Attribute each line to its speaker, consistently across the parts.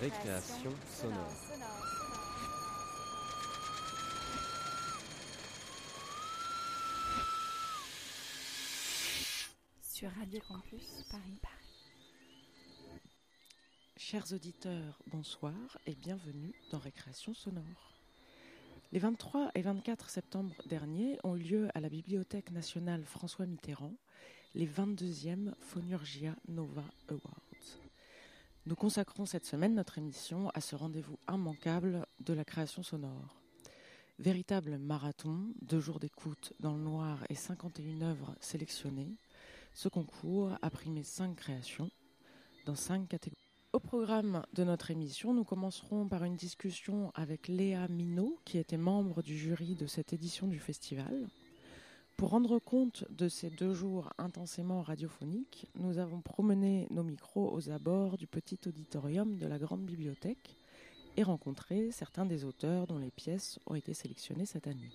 Speaker 1: Récréation sonore.
Speaker 2: Sur Radio Campus Paris.
Speaker 3: Chers auditeurs, bonsoir et bienvenue dans Récréation sonore. Les 23 et 24 septembre derniers ont eu lieu à la Bibliothèque nationale François Mitterrand les 22e Phonurgia Nova Awards. Nous consacrons cette semaine notre émission à ce rendez-vous immanquable de la création sonore. Véritable marathon, deux jours d'écoute dans le noir et 51 œuvres sélectionnées, ce concours a primé cinq créations dans cinq catégories. Au programme de notre émission, nous commencerons par une discussion avec Léa Minot, qui était membre du jury de cette édition du festival. Pour rendre compte de ces deux jours intensément radiophoniques, nous avons promené nos micros aux abords du petit auditorium de la grande bibliothèque et rencontré certains des auteurs dont les pièces ont été sélectionnées cette année.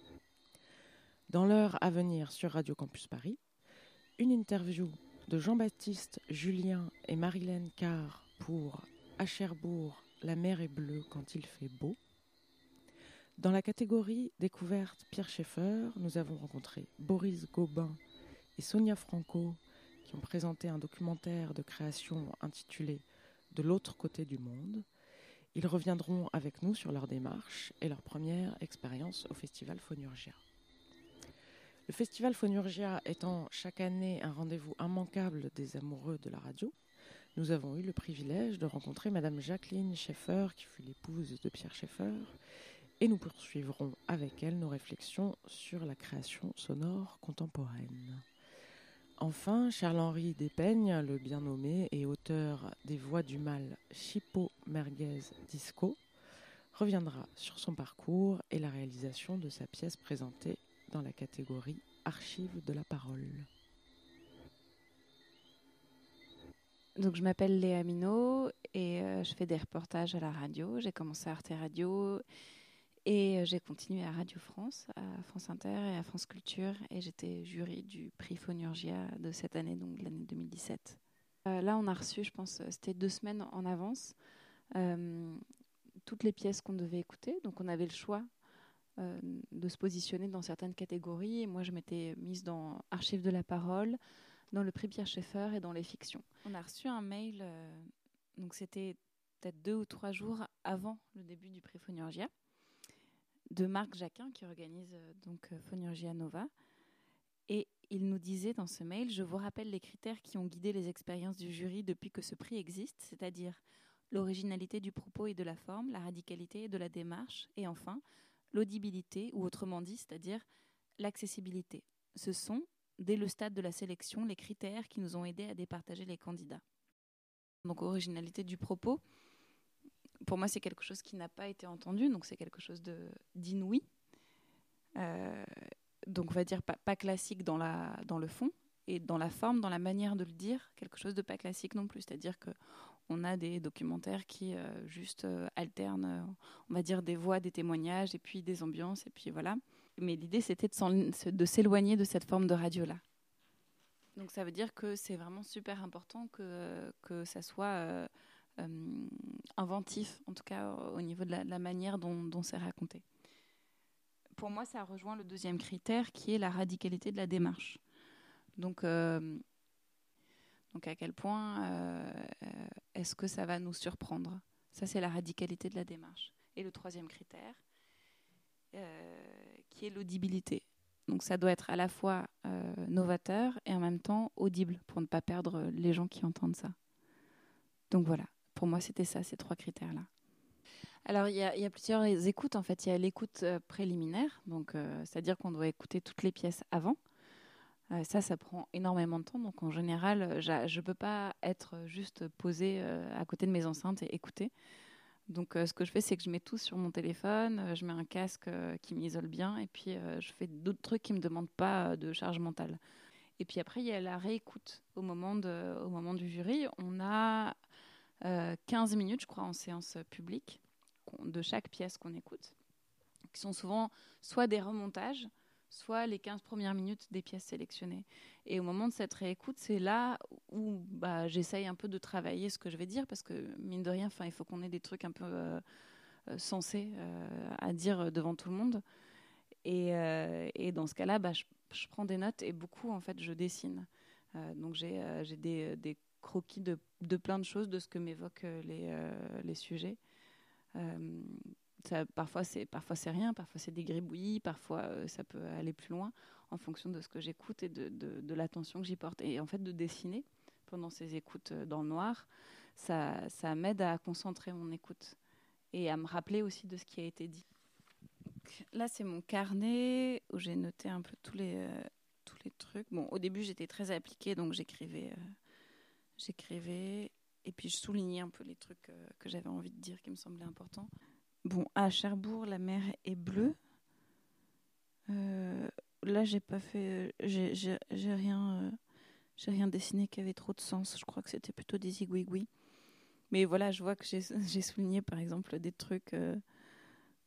Speaker 3: Dans l'heure à venir sur Radio Campus Paris, une interview de Jean-Baptiste, Julien et Marilène Carr pour À Cherbourg, la mer est bleue quand il fait beau. Dans la catégorie découverte Pierre Schaeffer, nous avons rencontré Boris Gobin et Sonia Franco qui ont présenté un documentaire de création intitulé De l'autre côté du monde. Ils reviendront avec nous sur leur démarche et leur première expérience au Festival Phonurgia. Le Festival Phonurgia étant chaque année un rendez-vous immanquable des amoureux de la radio, nous avons eu le privilège de rencontrer Madame Jacqueline Schaeffer, qui fut l'épouse de Pierre Schaeffer, et nous poursuivrons avec elle nos réflexions sur la création sonore contemporaine. Enfin, Charles-Henri Despeignes, le bien nommé et auteur des Voix du Mal Chipo Merguez Disco, reviendra sur son parcours et la réalisation de sa pièce présentée dans la catégorie Archives de la parole.
Speaker 2: Donc, je m'appelle Léa Minot et euh, je fais des reportages à la radio. J'ai commencé à Arte Radio et euh, j'ai continué à Radio France, à France Inter et à France Culture. Et j'étais jury du prix Phonurgia de cette année, donc l'année 2017. Euh, là, on a reçu, je pense, c'était deux semaines en avance, euh, toutes les pièces qu'on devait écouter. Donc, on avait le choix euh, de se positionner dans certaines catégories. Et moi, je m'étais mise dans Archives de la parole, dans le prix Pierre Schaeffer et dans les fictions. On a reçu un mail, euh, donc c'était peut-être deux ou trois jours avant le début du prix Phonurgia, de Marc Jacquin qui organise euh, donc euh, Phonurgia Nova. Et il nous disait dans ce mail, je vous rappelle les critères qui ont guidé les expériences du jury depuis que ce prix existe, c'est-à-dire l'originalité du propos et de la forme, la radicalité de la démarche, et enfin l'audibilité, ou autrement dit, c'est-à-dire l'accessibilité. Ce sont, dès le stade de la sélection, les critères qui nous ont aidés à départager les candidats. Donc, originalité du propos, pour moi, c'est quelque chose qui n'a pas été entendu, donc c'est quelque chose d'inouï. Euh, donc, on va dire pas, classique dans, le fond, et dans la forme, dans la manière de le dire, quelque chose de pas classique non plus. C'est-à-dire que on a des documentaires qui euh, juste euh, alternent, on va dire, des voix, des témoignages, et puis des ambiances, et puis voilà. Mais l'idée, c'était de s'éloigner de cette forme de radio-là. Donc ça veut dire que c'est vraiment super important que, que ça soit inventif, en tout cas au niveau de la, manière dont, c'est raconté. Pour moi, ça rejoint le deuxième critère qui est la radicalité de la démarche. Donc, euh, donc à quel point euh, euh, est-ce que ça va nous surprendre? Ça, c'est la radicalité de la démarche. Et le troisième critère, euh, qui est l'audibilité. Donc ça doit être à la fois euh, novateur et en même temps audible pour ne pas perdre les gens qui entendent ça. Donc voilà, pour moi c'était ça, ces trois critères-là. Alors il y, a, plusieurs écoutes en fait. Il y a l'écoute euh, préliminaire, donc euh, c'est-à-dire qu'on doit écouter toutes les pièces avant. Euh, ça, ça prend énormément de temps. Donc en général, je ne peux pas être juste posée à côté de mes enceintes et écouter. Donc, ce que je fais, c'est que je mets tout sur mon téléphone, je mets un casque qui m'isole bien, et puis je fais d'autres trucs qui ne me demandent pas de charge mentale. Et puis après, il y a la réécoute au moment, au moment du jury. On a 15 minutes, je crois, en séance publique de chaque pièce qu'on écoute, qui sont souvent soit des remontages, soit les 15 premières minutes des pièces sélectionnées. Et au moment de cette réécoute, c'est là où bah, j'essaye un peu de travailler ce que je vais dire, parce que mine de rien, il faut qu'on ait des trucs un peu euh, euh, sensés à dire devant tout le monde. Et, et dans ce cas-là, bah, je, je, prends des notes et beaucoup, en fait, je dessine. donc j'ai des, des, croquis de, de, plein de choses, de ce que m'évoquent les, les sujets. Ça, parfois c'est parfois c'est rien, parfois c'est des gribouillis, parfois ça peut aller plus loin en fonction de ce que j'écoute et de, de, l'attention que j'y porte. Et en fait, de dessiner pendant ces écoutes euh, dans le noir, ça, ça m'aide à concentrer mon écoute et à me rappeler aussi de ce qui a été dit. Là, c'est mon carnet où j'ai noté un peu tous les, euh, tous les trucs. Bon, au début, j'étais très appliquée, donc j'écrivais, euh, j'écrivais, et puis je soulignais un peu les trucs que j'avais envie de dire qui me semblaient importants. Bon, à Cherbourg, la mer est bleue. Euh, là, j'ai pas fait. Euh, j'ai rien, euh, j'ai rien dessiné qui avait trop de sens. Je crois que c'était plutôt des zigouigouis. Mais voilà, je vois que j'ai souligné par exemple des trucs. Euh,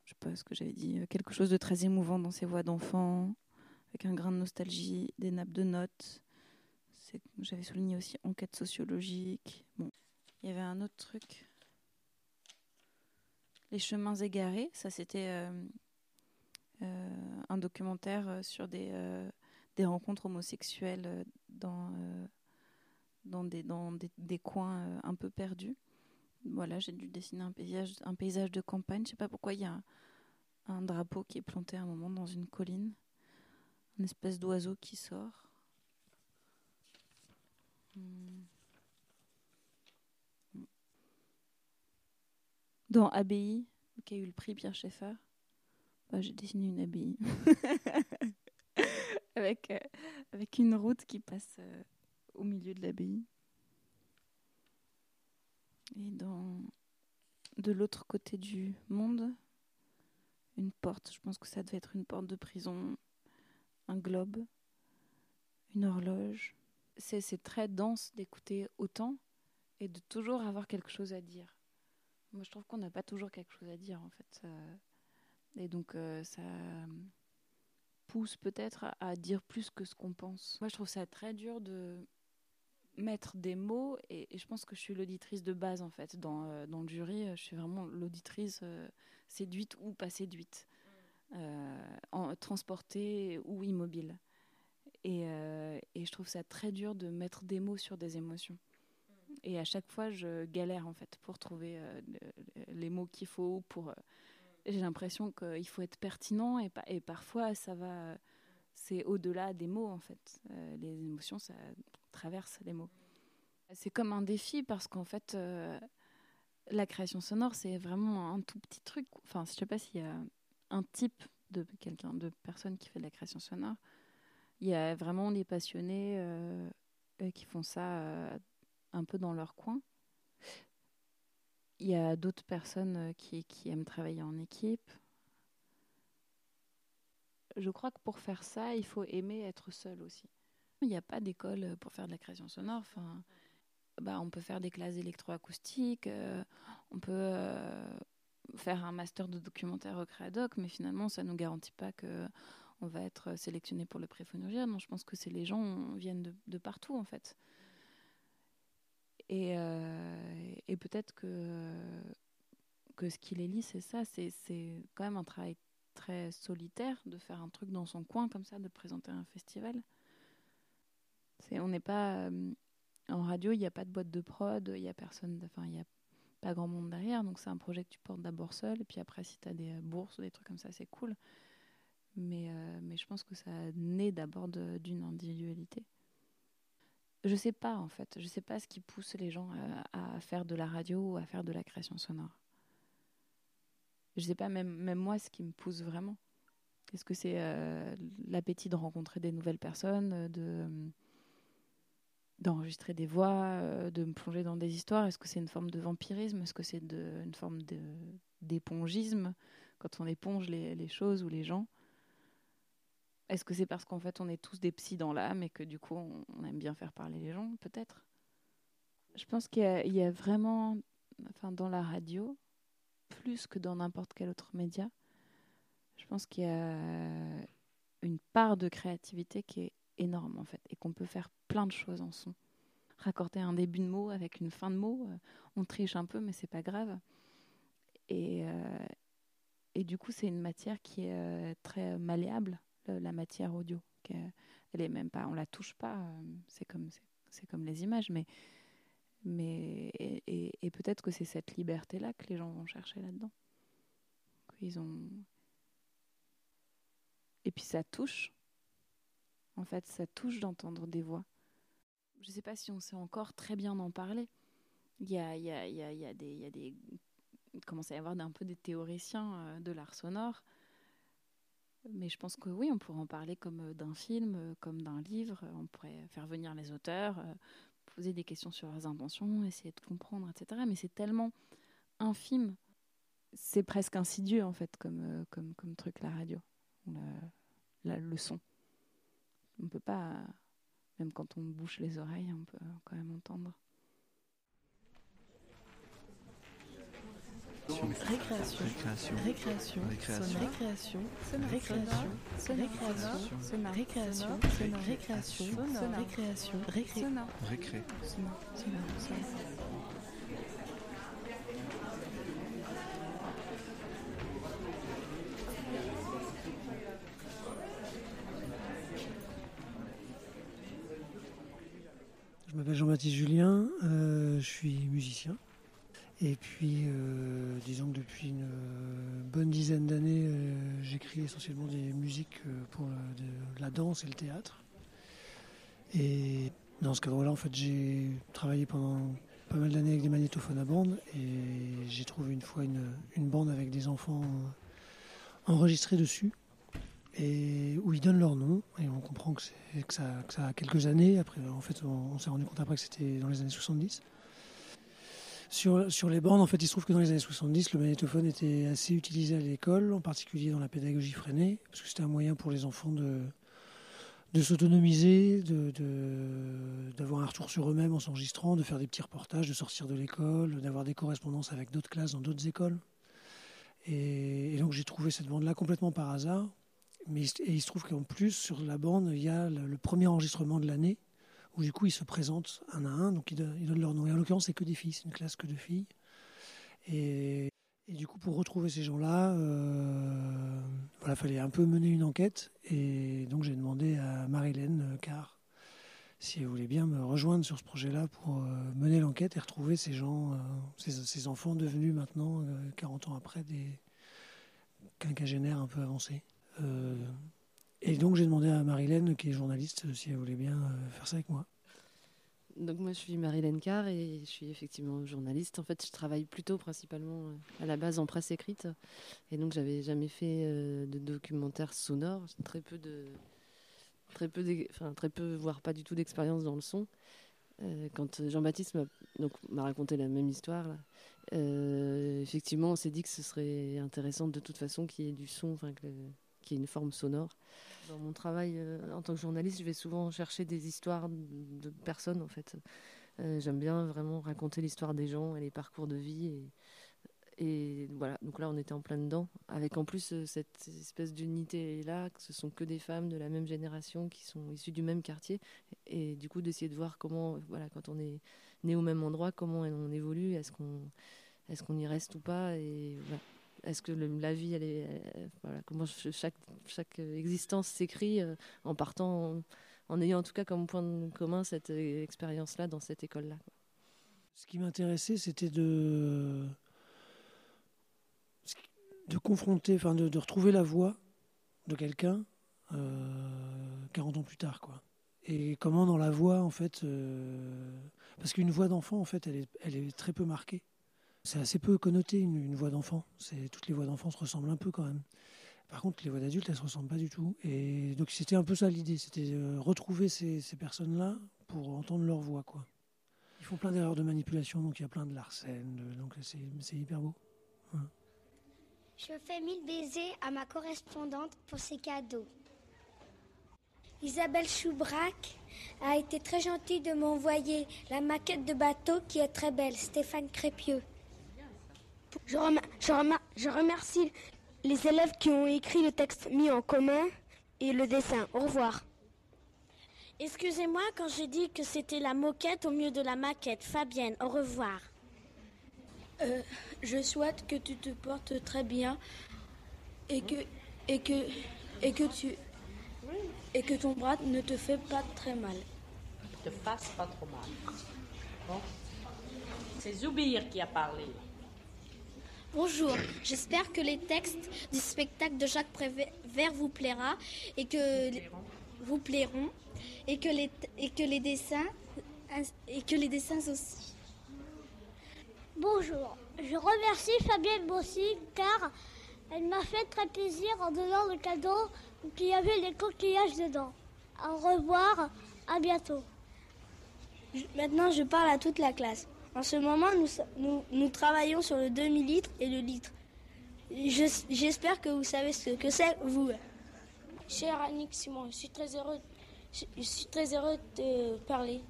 Speaker 2: je sais pas ce que j'avais dit. Quelque chose de très émouvant dans ces voix d'enfants, avec un grain de nostalgie, des nappes de notes. J'avais souligné aussi enquête sociologique. Bon, il y avait un autre truc. Les chemins égarés, ça c'était euh, un documentaire euh, sur des, euh, des rencontres homosexuelles dans, dans, des, dans des, des coins un peu perdus. Voilà, j'ai dû dessiner un paysage, un paysage de campagne. Je sais pas pourquoi il y a un, drapeau qui est planté à un moment dans une colline, une espèce d'oiseau qui sort. Dans Abbaye, qui a eu le prix Pierre Schaeffer, bah, j'ai dessiné une abbaye. avec, euh, avec une route qui passe euh, au milieu de l'abbaye. Et dans, de l'autre côté du monde, une porte, je pense que ça devait être une porte de prison, un globe, une horloge. C'est très dense d'écouter autant et de toujours avoir quelque chose à dire. Moi, je trouve qu'on n'a pas toujours quelque chose à dire, en fait. Et donc, euh, ça pousse peut-être à, dire plus que ce qu'on pense. Moi, je trouve ça très dur de mettre des mots, et, je pense que je suis l'auditrice de base, en fait. Dans, euh, le jury, je suis vraiment l'auditrice euh, séduite ou pas séduite, transportée ou immobile. Et, et, je trouve ça très dur de mettre des mots sur des émotions. Et à chaque fois, je galère, en fait, pour trouver les mots qu'il faut, pour j'ai l'impression qu'il faut être pertinent et, et parfois ça va, c'est au-delà des mots en fait. Euh, les émotions, ça traverse les mots. C'est comme un défi parce qu'en fait, euh, la création sonore, c'est vraiment un tout petit truc. Enfin, je sais pas s'il y a un type de quelqu'un, de personne qui fait de la création sonore. Il y a vraiment les passionnés euh, qui font ça un peu dans leur coin. Il y a d'autres personnes euh, qui, aiment travailler en équipe. Je crois que pour faire ça, il faut aimer être seul aussi. Il n'y a pas d'école pour faire de la création sonore. Enfin, bah, on peut faire des classes électroacoustiques, euh, on peut euh, faire un master de documentaire au Créadoc, mais finalement, ça ne nous garantit pas que on va être sélectionné pour le prix Non, je pense que c'est les gens viennent de, partout en fait. Et, euh, peut-être que, ce qui les lie, c'est ça, c'est quand même un travail très solitaire de faire un truc dans son coin comme ça, de présenter un festival. on n'est pas euh, en radio, il n'y a pas de boîte de prod, il n'y a personne, enfin il n'y a pas grand monde derrière, donc c'est un projet que tu portes d'abord seul, et puis après si tu as des bourses ou des trucs comme ça, c'est cool. Mais, euh, mais je pense que ça naît d'abord d'une individualité. Je sais pas en fait, je sais pas ce qui pousse les gens à, faire de la radio ou à faire de la création sonore. Je sais pas même, moi ce qui me pousse vraiment. Est-ce que c'est euh, l'appétit de rencontrer des nouvelles personnes, de d'enregistrer des voix, euh, de me plonger dans des histoires? Est-ce que c'est une forme de vampirisme? Est-ce que c'est une forme d'épongisme? Quand on éponge les, les choses ou les gens est-ce que c'est parce qu'en fait on est tous des psys dans l'âme et que du coup on, aime bien faire parler les gens Peut-être? Je pense qu'il y, a vraiment, enfin dans la radio, plus que dans n'importe quel autre média, je pense qu'il y a une part de créativité qui est énorme en fait et qu'on peut faire plein de choses en son. raccorder un début de mot avec une fin de mot. on triche un peu, mais c'est pas grave. Et, et du coup, c'est une matière qui est très malléable, la matière audio. Elle est même pas, on la touche pas. C'est comme, c'est comme les images, mais mais et, peut-être que c'est cette liberté-là que les gens vont chercher là-dedans. Ils ont et puis ça touche. En fait, ça touche d'entendre des voix. Je ne sais pas si on sait encore très bien en parler. Il y a, il y a, il y a, il y a des, il y a des, il commence à y avoir un peu des théoriciens euh, de l'art sonore. Mais je pense que oui, on pourrait en parler comme euh, d'un film, euh, comme d'un livre. On pourrait faire venir les auteurs, poser des questions sur leurs intentions, essayer de comprendre, etc. Mais c'est tellement infime, c'est presque insidieux en fait comme, comme, truc la radio la, le son. On peut pas, même quand on bouche les oreilles, on peut quand même entendre.
Speaker 1: Récréation. Récréation. Récréation. Récréation. Récréation. Récréation. Récréation. Récréation. Récréation. Récréation. Récré.
Speaker 4: Je m'appelle Jean-Baptiste Julien, euh, je suis musicien. Et puis, euh, disons que depuis une euh, bonne dizaine d'années, j'écris essentiellement des musiques pour la danse et le théâtre. Et dans ce cadre-là, en fait, j'ai travaillé pendant pas mal d'années avec des magnétophones à bande et j'ai trouvé une fois une bande avec des enfants enregistrés dessus et où ils donnent leur nom et on comprend que, que, ça, que ça, a quelques années. Après, en fait, on, s'est rendu compte après que c'était dans les années 70. Sur, les bandes, en fait, il se trouve que dans les années 70, le magnétophone était assez utilisé à l'école, en particulier dans la pédagogie freinée, parce que c'était un moyen pour les enfants de, s'autonomiser, de, d'avoir un retour sur eux-mêmes en s'enregistrant, de faire des petits reportages, de sortir de l'école, d'avoir des correspondances avec d'autres classes dans d'autres écoles. Et, et donc j'ai trouvé cette bande-là complètement par hasard, mais et il se trouve qu'en plus, sur la bande, il y a le, premier enregistrement de l'année, où du coup, ils se présentent un à un, donc ils, donnent, leur nom. Et en l'occurrence, c'est que des filles, c'est une classe que de filles. Et, du coup, pour retrouver ces gens-là, euh, voilà, fallait un peu mener une enquête. Et donc, j'ai demandé à Marilène Carr si elle voulait bien me rejoindre sur ce projet-là pour euh, mener l'enquête et retrouver ces gens, euh, ces, ces, enfants devenus maintenant, 40 ans après, des quinquagénaires un peu avancés. Euh, et donc j'ai demandé à Marilène, qui est journaliste, si elle voulait bien euh, faire ça avec moi.
Speaker 5: Donc moi je suis Marilène Carr et je suis effectivement journaliste. En fait je travaille plutôt principalement euh, à la base en presse écrite et donc j'avais jamais fait de documentaire sonore, très peu de très peu, enfin, très peu voire pas du tout d'expérience dans le son. quand Jean-Baptiste m'a raconté la même histoire, effectivement on s'est dit que ce serait intéressant de toute façon qu'il y ait du son, enfin que qui est une forme sonore. Dans mon travail euh, en tant que journaliste, je vais souvent chercher des histoires de personnes en fait. Euh, j'aime bien vraiment raconter l'histoire des gens et les parcours de vie et, voilà, donc là on était en plein dedans, avec en plus euh, cette espèce d'unité là, que ce sont que des femmes de la même génération qui sont issues du même quartier, et du coup d'essayer de voir comment, voilà, quand on est né au même endroit, comment on évolue, est-ce qu'on est-ce qu'on y reste ou pas. Est-ce que la vie, voilà, comment chaque, existence s'écrit euh, en partant, en, ayant en tout cas comme point commun cette expérience-là dans cette école-là.
Speaker 4: Ce qui m'intéressait, c'était de de confronter, enfin de, retrouver la voix de quelqu'un euh, 40 ans plus tard, quoi. Et comment dans la voix, en fait, euh, parce qu'une voix d'enfant, en fait, elle est très peu marquée. C'est assez peu connoté une, voix d'enfant. C'est toutes les voix d'enfant se ressemblent un peu quand même. Par contre, les voix d'adultes, elles se ressemblent pas du tout. Et donc c'était un peu ça l'idée, c'était euh, retrouver ces, personnes-là pour entendre leur voix, quoi. Ils font plein d'erreurs de manipulation, donc il y a plein de larcènes, donc c'est hyper beau.
Speaker 6: Je fais mille baisers à ma correspondante pour ses cadeaux. Isabelle Choubrac a été très gentille de m'envoyer la maquette de bateau qui est très belle, Stéphane Crépieux. Je, je, remercie les élèves qui ont écrit le texte mis en commun et le dessin. Au revoir. Excusez-moi quand j'ai dit que c'était la moquette au mieux de la maquette. Fabienne, au revoir.
Speaker 7: Euh, je souhaite que tu te portes très bien et que, et que, et que tu et que ton bras ne te fait pas très mal.
Speaker 8: Ne te fasse pas trop mal. Bon. C'est Zoubir qui a parlé.
Speaker 6: Bonjour, j'espère que les textes du spectacle de Jacques Prévert vous plaira et que vous plairont et que les et que les dessins et que les dessins aussi.
Speaker 9: Bonjour, je remercie Fabienne Bossy car elle m'a fait très plaisir en donnant le cadeau qui avait les coquillages dedans. Au revoir, à bientôt.
Speaker 7: Maintenant, je parle à toute la classe. En ce moment, nous, travaillons sur le demi-litre et le litre. J'espère que vous savez ce que c'est, vous. Cher Annick Simon, je suis très heureux, je, heureux de te parler.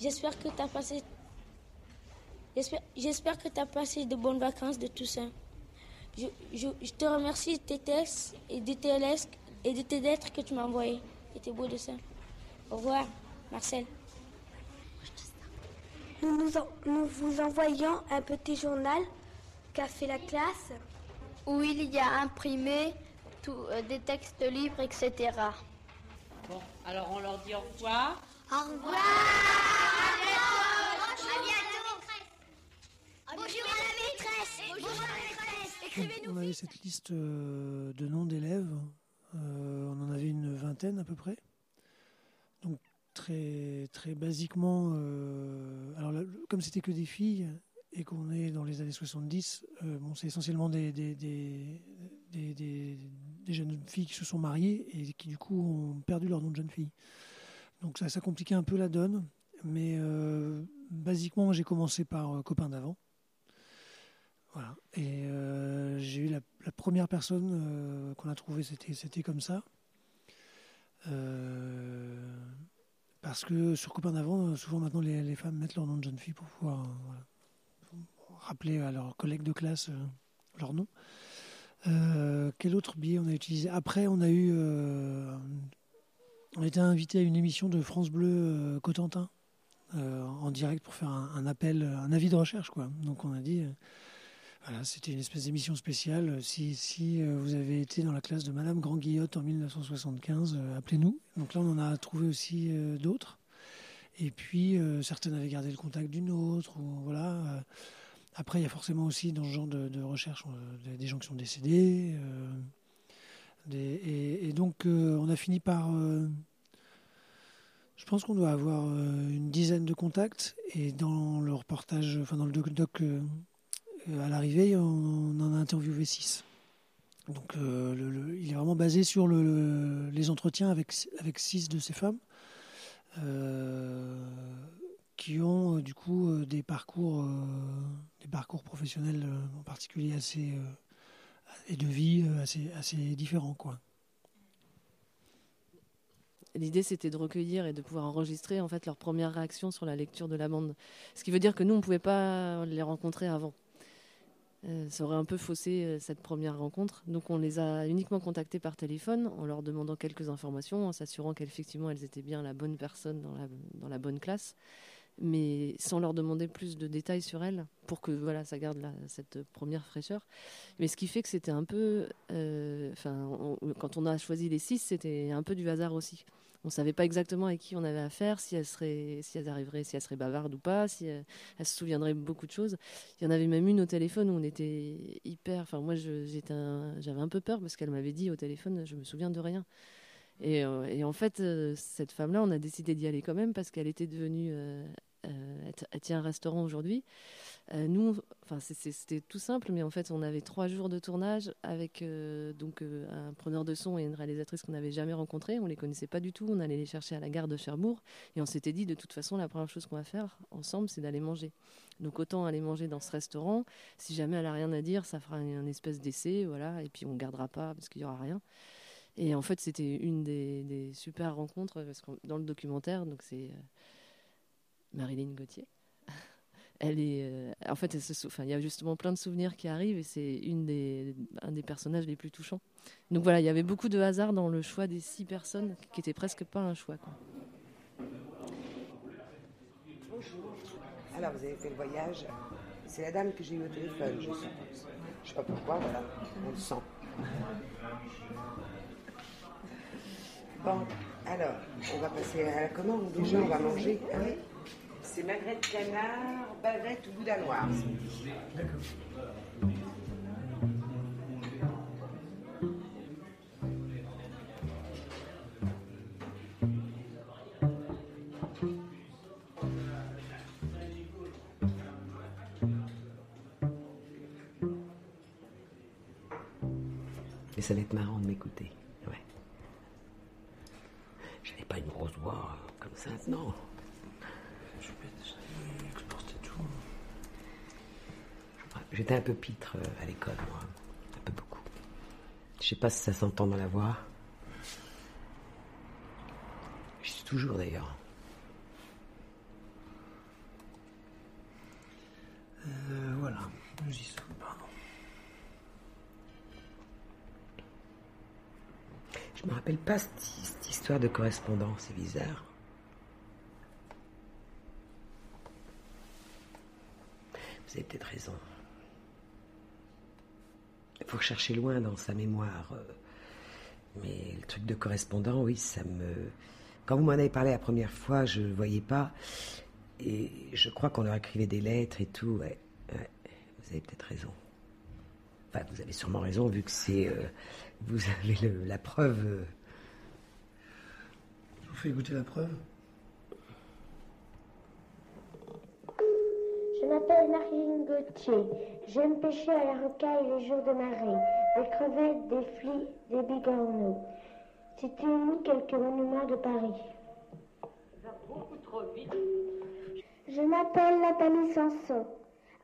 Speaker 7: J'espère que tu as passé J'espère que tu as passé de bonnes vacances de tout ça. Je, te remercie de tes textes et de tes et de tes lettres que tu m'as envoyées et tes beaux dessins. Au revoir, Marcel.
Speaker 6: Nous, nous, vous envoyons un petit journal qu'a fait la classe
Speaker 9: où il y a imprimé tout, euh, des textes libres, etc.
Speaker 8: Bon, alors on leur dit au revoir.
Speaker 9: Au revoir. Bonjour à la maîtresse. Bonjour à la maîtresse.
Speaker 4: On avait cette liste euh, de noms d'élèves. Euh, on en avait une vingtaine à peu près. Très, très basiquement, euh, alors comme c'était que des filles et qu'on est dans les années 70, euh, bon, c'est essentiellement des des, des, des, jeunes filles qui se sont mariées et qui du coup ont perdu leur nom de jeune fille. Donc ça, ça compliquait un peu la donne, mais euh, basiquement j'ai commencé par copain d'avant. Voilà. Et j'ai eu la, première personne qu'on a trouvée, c'était, c'était comme ça. Parce que sur Copain d'avant, souvent maintenant les, femmes mettent leur nom de jeune fille pour pouvoir euh, rappeler à leurs collègues de classe euh, leur nom. Euh, quel autre billet on a utilisé? Après, on a eu. on a été invité à une émission de France Bleu Cotentin en direct pour faire un, appel, un avis de recherche. Quoi. Donc on a dit. Voilà, c'était une espèce d'émission spéciale. Si, si vous avez été dans la classe de Madame Grand-Guillotte en 1975, appelez-nous. Donc là, on en a trouvé aussi d'autres. Et puis, certaines avaient gardé le contact d'une autre. Voilà. Après, il y a forcément aussi dans ce genre de, recherche des gens qui sont décédés. et, donc, on a fini par. je pense qu'on doit avoir une dizaine de contacts. Et dans le reportage, enfin dans le doc à l'arrivée, on en a interviewé six. Donc euh, il est vraiment basé sur les entretiens avec, six de ces femmes euh, qui ont euh, du coup des parcours, professionnels en particulier assez et de vie assez, différents.
Speaker 5: L'idée, c'était de recueillir et de pouvoir enregistrer en fait leur première réaction sur la lecture de la bande. Ce qui veut dire que nous, on ne pouvait pas les rencontrer avant. Euh, ça aurait un peu faussé euh, cette première rencontre. Donc on les a uniquement contactés par téléphone en leur demandant quelques informations, en s'assurant qu'effectivement elles étaient bien la bonne personne dans la, dans la bonne classe, mais sans leur demander plus de détails sur elles pour que voilà ça garde cette première fraîcheur. Mais ce qui fait que c'était un peu, euh, quand on a choisi les six, c'était un peu du hasard aussi on savait pas exactement avec qui on avait affaire, si elle serait, si elle arriverait, si elle serait bavarde ou pas, si elle, se souviendrait beaucoup de choses. Il y en avait même une au téléphone où on était hyper. Enfin, moi, j'avais un peu peur parce qu'elle m'avait dit au téléphone, je me souviens de rien. Et, euh, en fait, euh, cette femme-là, on a décidé d'y aller quand même parce qu'elle était devenue. Euh, elle tient un restaurant aujourd'hui. Euh, nous, enfin, c'était tout simple, mais en fait, on avait trois jours de tournage avec euh, donc euh, un preneur de son et une réalisatrice qu'on n'avait jamais rencontrés. On les connaissait pas du tout. On allait les chercher à la gare de Cherbourg et on s'était dit de toute façon, la première chose qu'on va faire ensemble, c'est d'aller manger. Donc autant aller manger dans ce restaurant. Si jamais elle a rien à dire, ça fera un, espèce d'essai, voilà. Et puis on gardera pas parce qu'il y aura rien. Et en fait, c'était une des, super rencontres parce dans le documentaire, donc c'est Marilyn Gauthier elle est, euh, en fait, il y a justement plein de souvenirs qui arrivent et c'est une des, un des personnages les plus touchants. Donc voilà, il y avait beaucoup de hasard dans le choix des six personnes, qui était presque pas un choix. Quoi.
Speaker 10: Alors, vous avez fait le voyage. C'est la dame que j'ai eu au téléphone, je suppose. Je sais pas pourquoi, voilà, on le sent. Bon, alors, on va passer à la commande. Déjà, on va manger. Hein c'est magret de canard, bavette ou boudin noir. D'accord. Et ça va être marrant de m'écouter. Ouais. J'avais pas une grosse voix comme ça, non. J'étais un peu pitre euh, à l'école, moi. Un peu beaucoup. Je sais pas si ça s'entend dans la voix. Je suis toujours d'ailleurs.
Speaker 4: Euh, voilà, pardon.
Speaker 10: Je me rappelle pas cette, cette histoire de correspondance, c'est bizarre. Vous avez peut-être raison. Il faut chercher loin dans sa mémoire. Euh, mais le truc de correspondant, oui, ça me. Quand vous m'en avez parlé la première fois, je ne voyais pas. Et je crois qu'on leur écrivait des lettres et tout. Vous avez peut-être raison. Enfin, vous avez sûrement raison, vu que c'est. Euh, vous avez la preuve. Euh.
Speaker 4: Je vous fais goûter la preuve?
Speaker 9: Je m'appelle Marine Gauthier. J'aime pêcher à la rocaille les jours de marée. Des crevettes, des flics, des bigorneaux. C'est une quelques monuments de Paris. Je m'appelle Nathalie Sanson.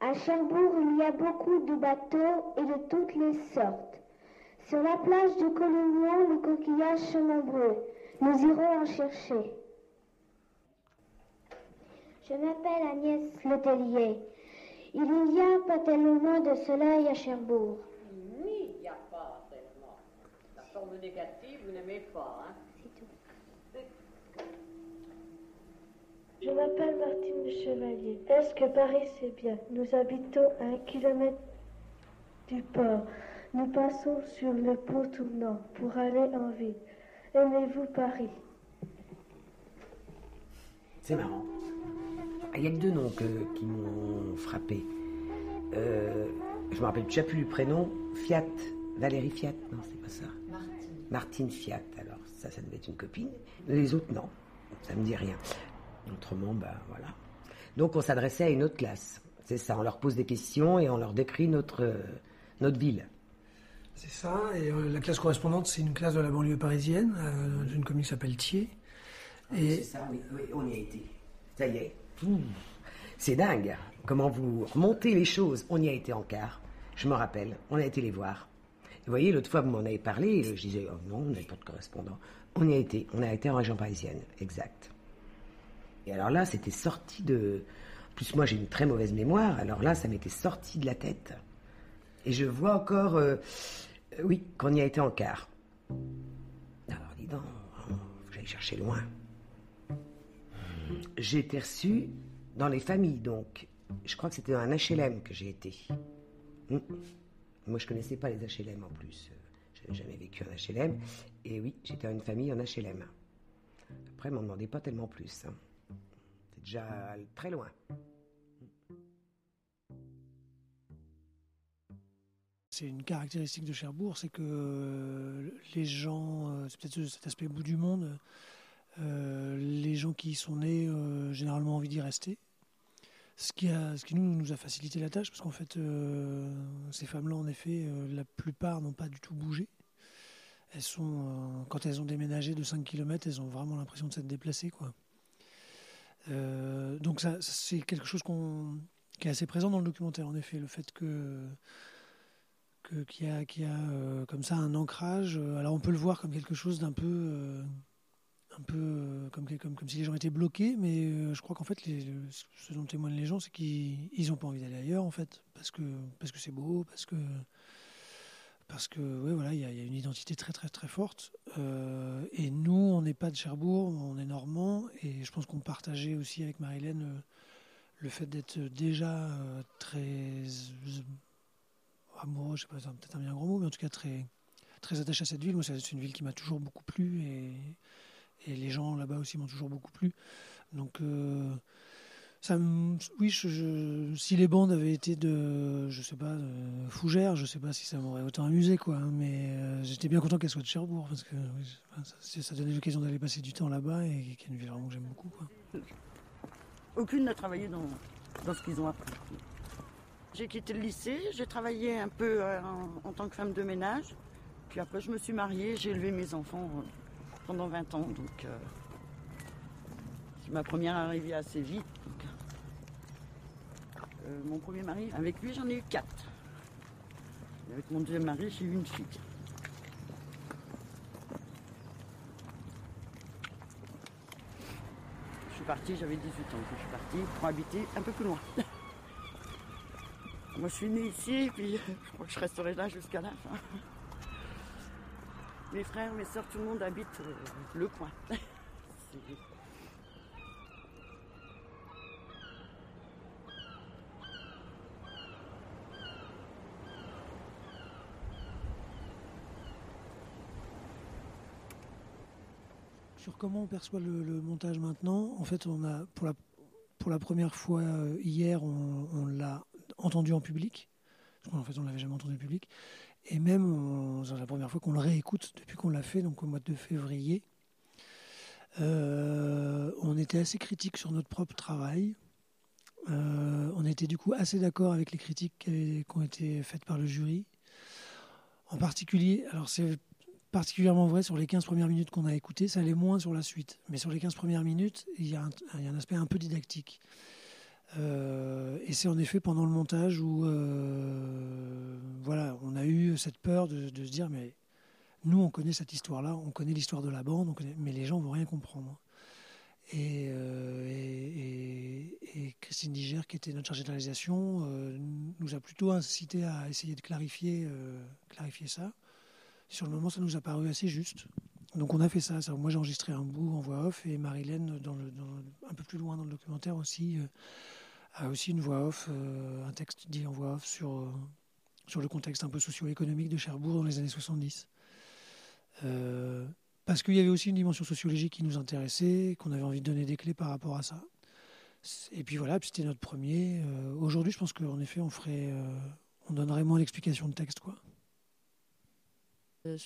Speaker 9: À Cherbourg, il y a beaucoup de bateaux et de toutes les sortes. Sur la plage de Collignon, les coquillages sont nombreux. Nous irons en chercher. Je m'appelle Agnès Letellier. Il n'y a pas tellement de soleil à Cherbourg.
Speaker 8: Oui, il n'y a pas tellement. La forme négative, vous n'aimez pas, hein
Speaker 9: C'est tout. Je m'appelle Martine de Chevalier. Est-ce que Paris c'est bien? Nous habitons à un kilomètre du port. Nous passons sur le pont tournant pour aller en ville. Aimez-vous Paris?
Speaker 10: C'est marrant. Il y a que deux noms qui m'ont frappé. Euh, je me rappelle déjà plus du prénom. Fiat. Valérie Fiat. Non, c'est pas ça. Martine. Martine Fiat. Alors, ça, ça devait être une copine. Les autres, non. Ça me dit rien. Autrement, ben voilà. Donc, on s'adressait à une autre classe. C'est ça. On leur pose des questions et on leur décrit notre, notre ville.
Speaker 4: C'est ça. Et euh, la classe correspondante, c'est une classe de la banlieue parisienne, euh, d'une commune qui s'appelle Thiers.
Speaker 10: Ah, et... C'est ça, oui, oui, on y a été. Ça y est. C'est dingue. Comment vous remontez les choses. On y a été en quart. Je me rappelle. On a été les voir. Vous voyez, l'autre fois, vous m'en avez parlé. Je disais, oh non, on n'avait pas de correspondant. On y a été. On a été en région parisienne. Exact. Et alors là, c'était sorti de. Plus, moi, j'ai une très mauvaise mémoire. Alors là, ça m'était sorti de la tête. Et je vois encore. Euh, oui, qu'on y a été en quart. Alors, dis donc, j'aille chercher loin. J'ai été reçu dans les familles, donc. Je crois que c'était dans un HLM que j'ai été. Hmm. Moi, je connaissais pas les HLM en plus. Je n'avais jamais vécu en HLM. Et oui, j'étais dans une famille en HLM. Après, m'en demandait pas tellement plus. Hein. C'est déjà très loin.
Speaker 4: C'est une caractéristique de Cherbourg, c'est que les gens, euh, c'est peut-être cet aspect bout du monde, euh, les gens qui y sont nés, euh, généralement, envie d'y rester. Ce qui, nous, a facilité la tâche, parce qu'en fait, euh, ces femmes-là, en effet, la plupart n'ont pas du tout bougé. Elles sont, quand elles ont déménagé de 5 km, elles ont vraiment l'impression de s'être déplacées. Quoi. donc ça, c'est quelque chose qui est assez présent dans le documentaire, en effet, le fait que qu'il y a, y a comme ça un ancrage. Alors on peut le voir comme quelque chose d'un peu un peu euh, comme, comme, comme, si les gens étaient bloqués, mais euh, je crois qu'en fait, les, ce dont témoignent les gens, c'est qu'ils n'ont pas envie d'aller ailleurs, en fait, parce que parce que c'est beau, parce que parce que ouais, voilà, il y, a une identité très très très forte. Euh, et nous, on n'est pas de Cherbourg, on est normand, et je pense qu'on partageait aussi avec Marilène le fait d'être déjà très amoureux, je sais pas, c'est peut-être un bien grand mot, mais en tout cas très, très attaché à cette ville. Moi, c'est une ville qui m'a toujours beaucoup plu et les gens là-bas aussi m'ont toujours beaucoup plu. Donc, ça oui, si les bandes avaient été de, je sais pas, de Fougères, je sais pas si ça m'aurait autant amusé, quoi. Hein, mais euh, j'étais bien content qu'elle soit de Cherbourg parce que ça, donnait l'occasion d'aller passer du temps là-bas et qui est une ville vraiment que j'aime beaucoup.
Speaker 11: Aucune n'a travaillé dans, ce qu'ils ont appris. J'ai quitté le lycée, j'ai travaillé un peu euh, en, tant que femme de ménage, puis après je me suis mariée, j'ai élevé mes enfants euh, pendant 20 ans, donc ma première arrivée assez vite. Euh, mon premier mari, avec lui j'en ai eu quatre. avec mon deuxième mari, j'ai eu une fille. Je suis partie, j'avais 18 ans. Je suis partie pour habiter un peu plus loin. Moi je suis née ici et puis je crois que je resterai là jusqu'à la fin. Mes frères, mes soeurs, tout le monde habite euh, le coin.
Speaker 4: comment on perçoit le, montage maintenant, en fait, on a pour la, pour la première fois euh, hier, on, l'a entendu en public. En fait, on l'avait jamais entendu en public. Et même, c'est la première fois qu'on le réécoute depuis qu'on l'a fait, donc au mois de février. Euh, on était assez critique sur notre propre travail. Euh, on était du coup assez d'accord avec les critiques qui, ont été faites par le jury. En particulier, alors c'est particulièrement vrai sur les 15 premières minutes qu'on a écoutées, ça allait moins sur la suite. Mais sur les 15 premières minutes, il y a un, aspect un peu didactique. Euh, et c'est en effet pendant le montage où euh, voilà, on a eu cette peur de, se dire mais nous on connaît cette histoire-là, on connaît l'histoire de la bande, mais les gens vont rien comprendre. Euh, et, et, Christine Diger, qui était notre chargée de réalisation, nous a plutôt incité à essayer de clarifier, clarifier ça. Sur le moment, ça nous a paru assez juste. Donc on a fait ça. Moi, j'ai enregistré un bout en voix off et Marilène, dans un peu plus loin dans le documentaire aussi, euh, a aussi une voix off, euh, un texte dit en voix off sur, euh, sur le contexte un peu socio-économique de Cherbourg dans les années 70. parce qu'il y avait aussi une dimension sociologique qui nous intéressait, qu'on avait envie de donner des clés par rapport à ça. Et puis voilà, c'était notre premier. Aujourd'hui, je pense qu'en effet, on ferait, on donnerait moins d'explications de texte, quoi.
Speaker 5: Euh,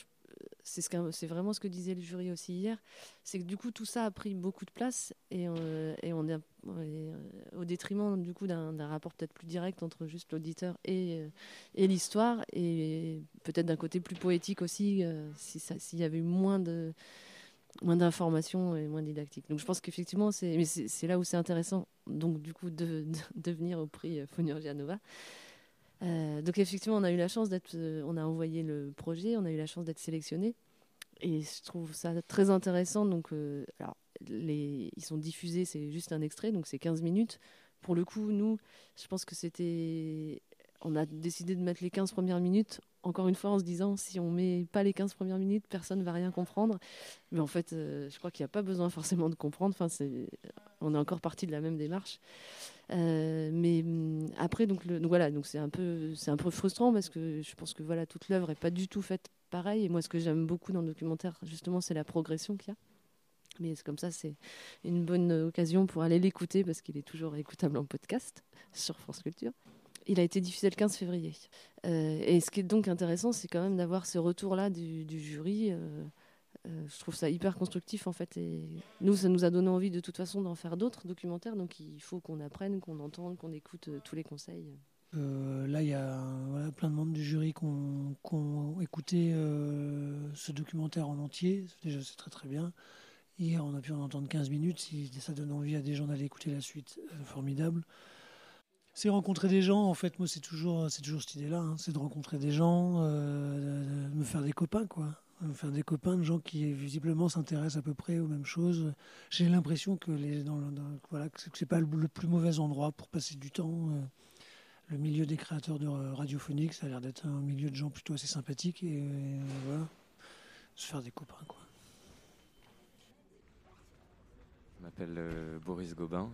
Speaker 5: c'est vraiment ce que disait le jury aussi hier, c'est que du coup tout ça a pris beaucoup de place et, euh, euh, au détriment du coup d'un rapport peut-être plus direct entre juste l'auditeur et, l'histoire et peut-être d'un côté plus poétique aussi s'il y avait eu moins de moins d'informations et moins didactiques. Donc je pense qu'effectivement c'est là où c'est intéressant donc du coup de, venir au prix Fonurgia Nova euh, donc effectivement, on a eu la chance d'être, euh, on a envoyé le projet, on a eu la chance d'être sélectionné, et je trouve ça très intéressant. Donc, euh, alors, ils sont diffusés, c'est juste un extrait, donc c'est 15 minutes. Pour le coup, nous, je pense que c'était, on a décidé de mettre les 15 premières minutes encore une fois en se disant si on met pas les 15 premières minutes, personne ne va rien comprendre. Mais en fait, je crois qu'il n'y a pas besoin forcément de comprendre. Enfin, c'est, on est encore parti de la même démarche. Euh, mais hum, après, donc, voilà, donc c'est un peu, c'est un peu frustrant parce que je pense que voilà, toute l'œuvre est pas du tout faite pareil. Et moi, ce que j'aime beaucoup dans le documentaire, justement, c'est la progression qu'il y a. Mais comme ça, c'est une bonne occasion pour aller l'écouter parce qu'il est toujours écoutable en podcast sur France Culture. Il a été diffusé le 15 février. Euh, et ce qui est donc intéressant, c'est quand même d'avoir ce retour-là du, jury. Euh, euh, je trouve ça hyper constructif en fait. Nous, ça nous a donné envie de toute façon d'en faire d'autres documentaires. Donc il faut qu'on apprenne, qu'on entende, qu'on écoute tous les conseils.
Speaker 4: là, il y a plein de membres du jury qui ont, écouté ce documentaire en entier. Déjà, c'est très très bien. Hier, on a pu en entendre 15 minutes. Ça donne envie à des gens d'aller écouter la suite, formidable. C'est rencontrer des gens, en fait, moi c'est toujours, cette idée-là, hein. c'est de rencontrer des gens, euh, de me faire des copains, quoi. Me faire des copains de gens qui visiblement s'intéressent à peu près aux mêmes choses. J'ai l'impression que les, dans, voilà, que c'est pas le, plus mauvais endroit pour passer du temps. Euh. le milieu des créateurs de radiophonique, ça a l'air d'être un milieu de gens plutôt assez sympathiques et, voilà, se faire des copains, quoi.
Speaker 12: Je m'appelle euh, Boris Gobin,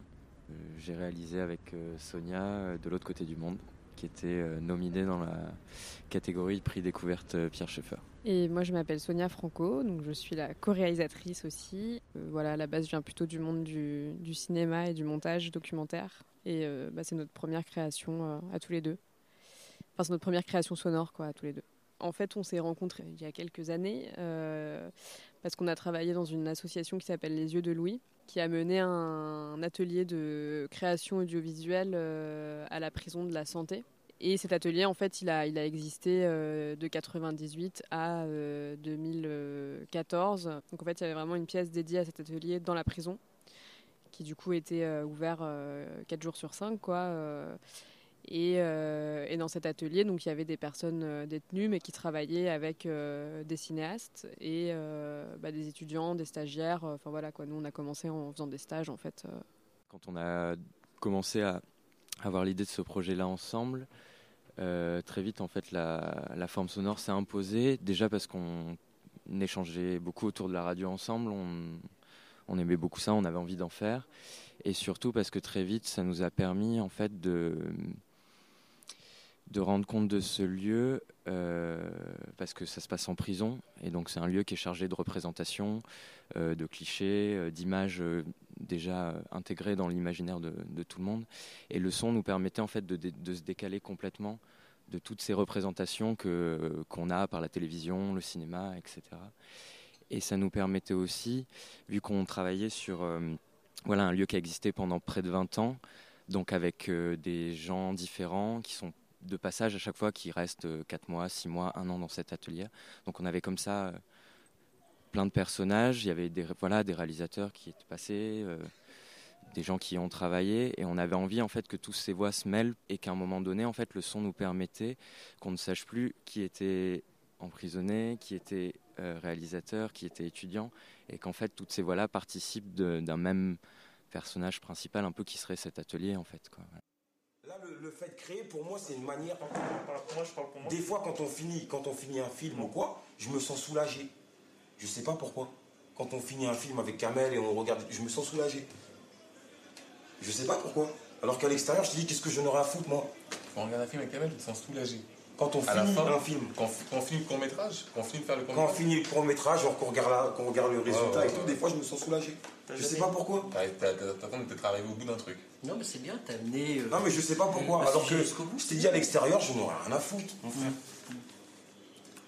Speaker 12: J'ai réalisé avec Sonia de l'autre côté du monde, qui était nominée dans la catégorie prix découverte Pierre Schaeffer.
Speaker 13: Et moi, je m'appelle Sonia Franco, donc je suis la co-réalisatrice aussi. voilà, à la base, je viens plutôt du monde du, cinéma et du montage documentaire. Et bah, c'est notre première création à tous les deux. Enfin, c'est notre première création sonore, quoi, à tous les deux. En fait, on s'est rencontrés il y a quelques années euh, parce qu'on a travaillé dans une association qui s'appelle Les Yeux de Louis, qui a mené un, atelier de création audiovisuelle euh, à la prison de la santé. Et cet atelier, en fait, il a, existé euh, de 98 à 2014. Donc, en fait, il y avait vraiment une pièce dédiée à cet atelier dans la prison, qui du coup était ouvert 4 jours sur 5, quoi. Euh, et, dans cet atelier, donc, il y avait des personnes euh, détenues, mais qui travaillaient avec euh, des cinéastes et bah, des étudiants, des stagiaires. Enfin voilà, quoi. Nous, on a commencé en faisant des stages, en fait.
Speaker 12: Quand on a commencé à avoir l'idée de ce projet-là ensemble, très vite, en fait, la, la forme sonore s'est imposée. Déjà parce qu'on échangeait beaucoup autour de la radio ensemble. On, on aimait beaucoup ça, on avait envie d'en faire. Et surtout parce que très vite, ça nous a permis, en fait, de de rendre compte de ce lieu euh, parce que ça se passe en prison et donc c'est un lieu qui est chargé de représentation, euh, de clichés, euh, d'images déjà intégrées dans l'imaginaire de, tout le monde. Et le son nous permettait en fait de, se décaler complètement de toutes ces représentations que qu'on a par la télévision, le cinéma, etc. Et ça nous permettait aussi, vu qu'on travaillait sur voilà un lieu qui a existé pendant près de 20 ans, donc avec des gens différents qui sont de passage à chaque fois qui reste 4 mois, 6 mois, 1 an dans cet atelier. Donc on avait comme ça euh, plein de personnages, il y avait des, voilà, des réalisateurs qui étaient passés, euh, des gens qui ont travaillé, et on avait envie en fait que tous ces voix se mêlent et qu'à un moment donné, en fait, le son nous permettait qu'on ne sache plus qui était emprisonné, qui était euh, réalisateur, qui était étudiant, et qu'en fait toutes ces voix-là participent d'un même personnage principal, un peu qui serait cet atelier en fait. Quoi
Speaker 14: le, fait de créer, pour moi, c'est une manière. Des fois, quand on finit, quand on finit un film ou quoi, je me sens soulagé. Je sais pas pourquoi. Quand on finit un film avec Kamel et on regarde, je me sens soulagé. Je sais pas pourquoi. Alors qu'à l'extérieur, je te dis, qu'est-ce que je n'aurais à foutre, moi?
Speaker 15: Quand on regarde un film avec Kamel, je me sens soulagé.
Speaker 14: Quand on finit un film.
Speaker 15: Quand, on finit le court métrage, quand on finit faire le
Speaker 14: court métrage. Quand on finit le court métrage, qu'on regarde, regarde le résultat et tout, des fois je me sens soulagé. Je sais pas pourquoi.
Speaker 15: T'as d'être arrivé au bout d'un truc.
Speaker 16: Non, mais c'est bien, t'as amené.
Speaker 14: Euh, non, mais je sais pas pourquoi. Alors que je t'ai dit à l'extérieur, je n'aurais rien à foutre, mon frère.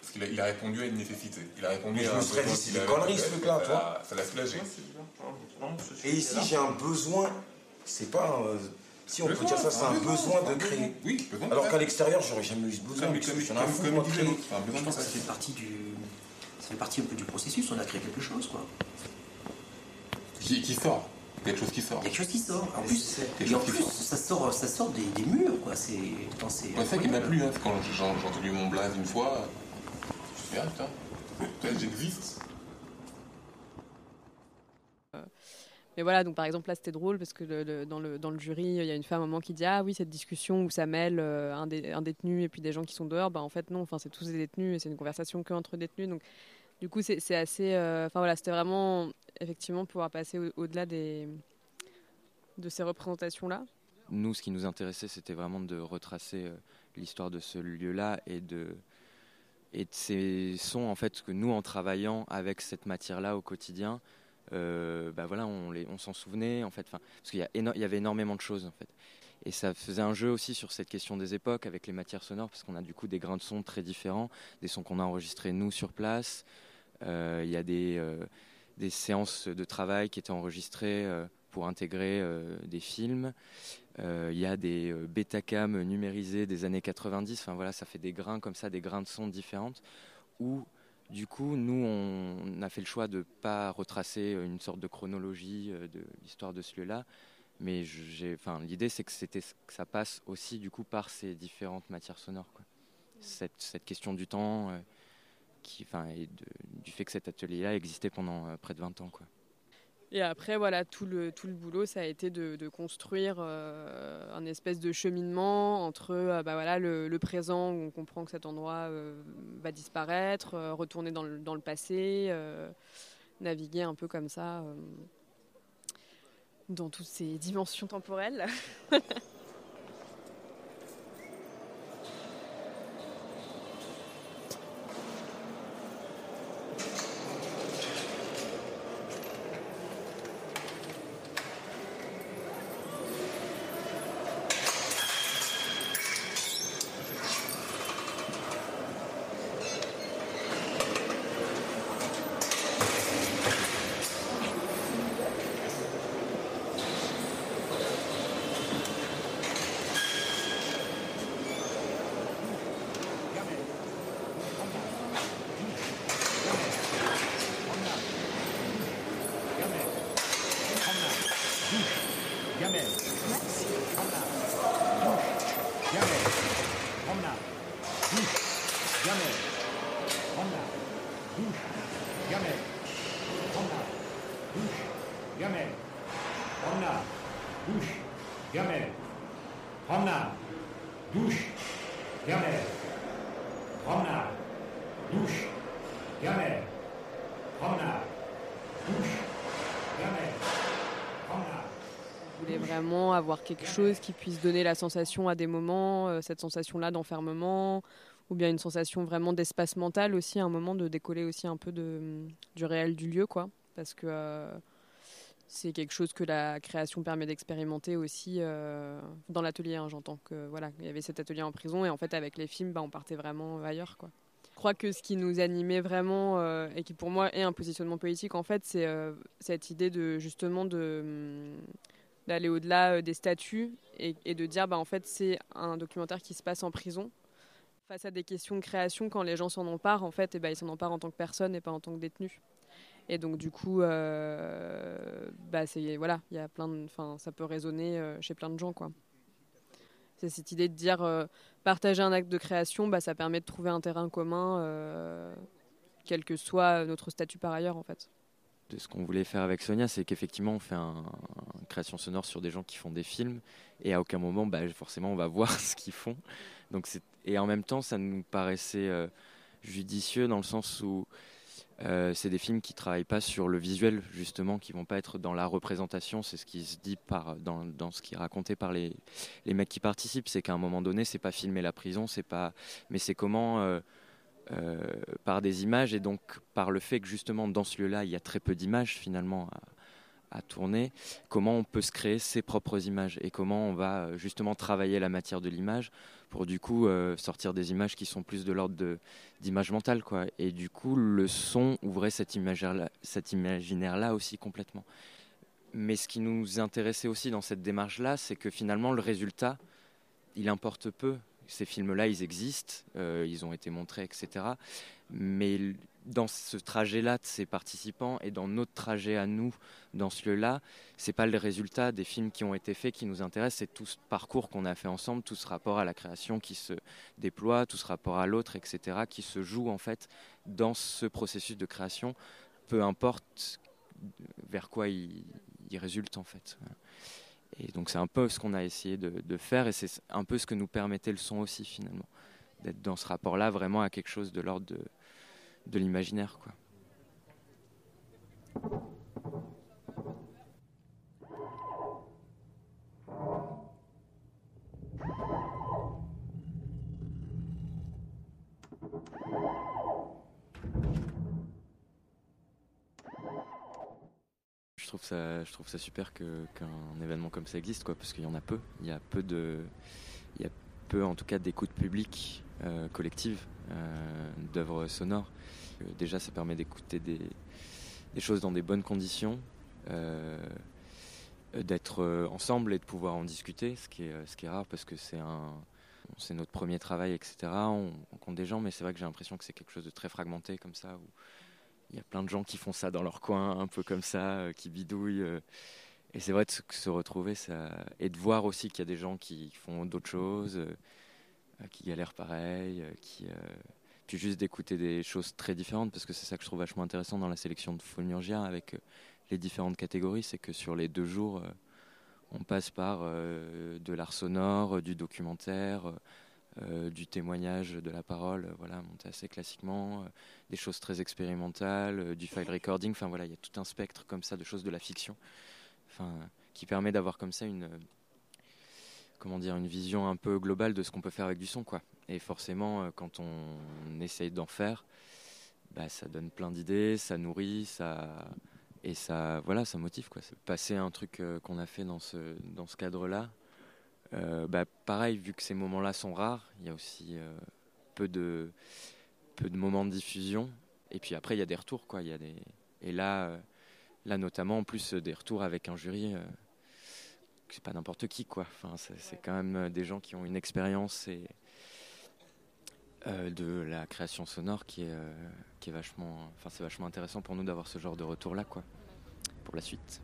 Speaker 15: Parce qu'il a, il a, répondu à une nécessité. Il a répondu
Speaker 14: mais
Speaker 15: à
Speaker 14: je me serais dit, c'est des conneries ce truc-là, toi.
Speaker 15: Ça l'a soulagé.
Speaker 14: Et ici, j'ai un besoin. C'est pas. Si on peut dire ça, c'est un besoin de créer.
Speaker 15: Oui,
Speaker 14: Alors qu'à l'extérieur, j'aurais jamais eu ce besoin. Mais comme,
Speaker 16: j'en ai un fou, moi, créer. Je pense que ça fait partie du. Ça fait partie un peu du processus, on a créé quelque chose, quoi.
Speaker 15: Qui, qui sort Quelque chose qui sort.
Speaker 16: Quelque chose qui sort. En plus, et en plus ça sort, ça sort des, des murs, quoi. C'est
Speaker 15: c'est ça qui m'a plu, hein. quand j'ai entendu mon blaze une fois, je me suis dit, ah putain, j'existe.
Speaker 13: Mais voilà, donc par exemple là c'était drôle parce que dans, le, jury, il y a une femme à un moment qui dit Ah oui, cette discussion où ça mêle euh, un, un, détenu et puis des gens qui sont dehors, bah en fait non, c'est tous des détenus et c'est une conversation que entre détenus. Donc du coup c'est assez. Euh, enfin voilà, c'était vraiment effectivement pouvoir passer au-delà de ces représentations-là.
Speaker 12: Nous, ce qui nous intéressait, c'était vraiment de retracer euh, l'histoire de ce lieu-là et de, et ces sons, en fait, que nous, en travaillant avec cette matière-là au quotidien, euh, bah voilà, on, on s'en souvenait en fait, parce qu'il y, y, avait énormément de choses en fait. Et ça faisait un jeu aussi sur cette question des époques avec les matières sonores, parce qu'on a du coup des grains de son très différents, des sons qu'on a enregistrés nous sur place. Euh, il y a des, euh, des, séances de travail qui étaient enregistrées pour intégrer des films. Il y a des bêta-cam numérisés des années 90. Enfin voilà, ça fait des grains comme ça, des grains de son différentes où du coup, nous, on a fait le choix de ne pas retracer une sorte de chronologie euh, de l'histoire de ce lieu-là, mais l'idée, c'est que, ça passe aussi du coup par ces différentes matières sonores. Cette, question du temps, euh, qui, et du fait que cet atelier-là existait pendant euh, près de 20 ans.
Speaker 13: Et après, voilà, tout le, tout le boulot, ça a été de, construire euh, un espèce de cheminement entre euh, bah voilà, le, présent, où on comprend que cet endroit euh, va disparaître, retourner dans le, dans le passé, naviguer un peu comme ça dans toutes ces dimensions temporelles. avoir quelque chose qui puisse donner la sensation à des moments, euh, cette sensation-là d'enfermement, ou bien une sensation vraiment d'espace mental aussi, à un moment de décoller aussi un peu de, du réel du lieu, quoi. Parce que euh, c'est quelque chose que la création permet d'expérimenter aussi euh, dans l'atelier. Hein, J'entends que voilà, il y avait cet atelier en prison et en fait avec les films, bah, on partait vraiment ailleurs, quoi. Je crois que ce qui nous animait vraiment et qui pour moi est un positionnement politique en fait, c'est cette idée de justement de d'aller au-delà euh, des statuts et, de dire bah, en fait c'est un documentaire qui se passe en prison. Face à des questions de création quand les gens s'en emparent en fait et bah, ils s'en emparent en tant que personne et pas en tant que détenu et donc du coup euh, bah, c'est voilà il y a plein enfin ça peut résonner euh, chez plein de gens quoi. C'est cette idée de dire partager un acte de création bah, ça permet de trouver un terrain commun quel que soit notre statut par ailleurs en fait.
Speaker 12: Ce qu'on voulait faire avec Sonia, c'est qu'effectivement, on fait une création sonore sur des gens qui font des films, et à aucun moment, bah, forcément, on va voir ce qu'ils font. Et en même temps, ça nous paraissait euh, judicieux dans le sens où euh, c'est des films qui travaillent pas sur le visuel, justement, qui vont pas être dans la représentation. C'est ce qui se dit par, dans, ce qui est raconté par les, mecs qui participent. C'est qu'à un moment donné, c'est pas filmer la prison, c'est pas, mais c'est comment. Euh, par des images et donc par le fait que justement dans ce lieu-là, il y a très peu d'images finalement à, tourner, comment on peut se créer ses propres images et comment on va euh, justement travailler la matière de l'image pour du coup euh, sortir des images qui sont plus de l'ordre d'image mentale quoi. Et du coup, le son ouvrait cet imaginaire-là, cet imaginaire-là aussi complètement. Mais ce qui nous intéressait aussi dans cette démarche-là, c'est que finalement le résultat, il importe peu ces films-là, ils existent, euh, ils ont été montrés, etc. Mais dans ce trajet-là de ces participants et dans notre trajet à nous, dans ce lieu-là, c'est pas le résultat des films qui ont été faits qui nous intéresse, c'est tout ce parcours qu'on a fait ensemble, tout ce rapport à la création qui se déploie, tout ce rapport à l'autre, etc., qui se joue en fait dans ce processus de création, peu importe vers quoi il, il résulte en fait. Et donc c'est un peu ce qu'on a essayé de, faire et c'est un peu ce que nous permettait le son aussi finalement, d'être dans ce rapport-là vraiment à quelque chose de l'ordre de, de l'imaginaire. quoi. trouve ça, je trouve ça super qu'un événement comme ça existe, quoi, parce qu'il y en a peu. Il y a peu de, en tout cas, d'écoute publique euh, collective euh, d'œuvres sonores. Euh, déjà, ça permet d'écouter des, choses dans des bonnes conditions, d'être ensemble et de pouvoir en discuter, ce qui est, rare parce que c'est notre premier travail, etc. On, on compte des gens, mais c'est vrai que j'ai l'impression que c'est quelque chose de très fragmenté comme ça. Où, il y a plein de gens qui font ça dans leur coin, un peu comme ça, qui bidouillent. Euh. et c'est vrai de se retrouver ça, et de voir aussi qu'il y a des gens qui font d'autres choses, euh, qui galèrent pareil, qui, puis juste d'écouter des choses très différentes, parce que c'est ça que je trouve vachement intéressant dans la sélection de Phonurgia avec les différentes catégories, c'est que sur les deux jours, on passe par de l'art sonore, du documentaire, euh, du témoignage, de la parole, euh, voilà, monté assez classiquement, euh, des choses très expérimentales, du file recording, enfin voilà, il y a tout un spectre comme ça de choses de la fiction. Qui permet d'avoir comme ça une comment dire une vision un peu globale de ce qu'on peut faire avec du son quoi. Et forcément, quand on essaye d'en faire, bah, ça donne plein d'idées, ça nourrit, ça et ça voilà, ça motive quoi. Passer un truc qu'on a fait dans ce dans ce cadre-là, bah, pareil, vu que ces moments-là sont rares, il y a aussi peu de peu de moments de diffusion. Et puis après, il y a des retours, quoi. Il y a des... Et là, euh, là notamment, en plus des retours avec un jury, euh, c'est pas n'importe qui, quoi. Enfin, c'est quand même euh, des gens qui ont une expérience et de la création sonore qui est, vachement, enfin, c'est vachement intéressant pour nous d'avoir ce genre de retour là, quoi, pour la suite.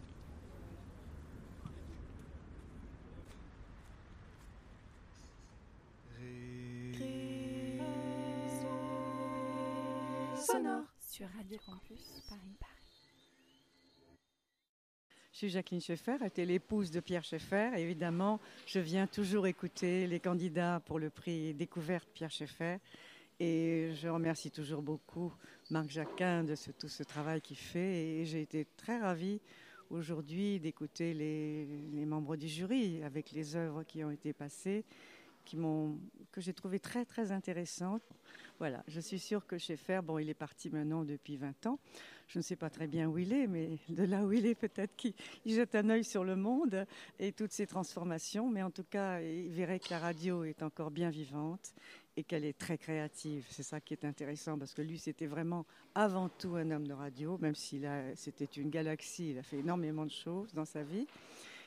Speaker 17: sonore sur Radio Paris.
Speaker 18: Je suis Jacqueline Schaeffer, était l'épouse de Pierre Schaeffer. évidemment, je viens toujours écouter les candidats pour le prix Découverte Pierre Schaeffer. Et je remercie toujours beaucoup Marc Jacquin de tout ce travail qu'il fait. Et j'ai été très ravie aujourd'hui d'écouter les, membres du jury avec les œuvres qui ont été passées, que j'ai trouvé très très intéressantes. Voilà, je suis sûre que Schaeffer, bon, il est parti maintenant depuis 20 ans. Je ne sais pas très bien où il est, mais de là où il est, peut-être qu'il jette un œil sur le monde et toutes ces transformations. Mais en tout cas, il verrait que la radio est encore bien vivante et qu'elle est très créative. C'est ça qui est intéressant parce que lui, c'était vraiment avant tout un homme de radio, même si c'était une galaxie. Il a fait énormément de choses dans sa vie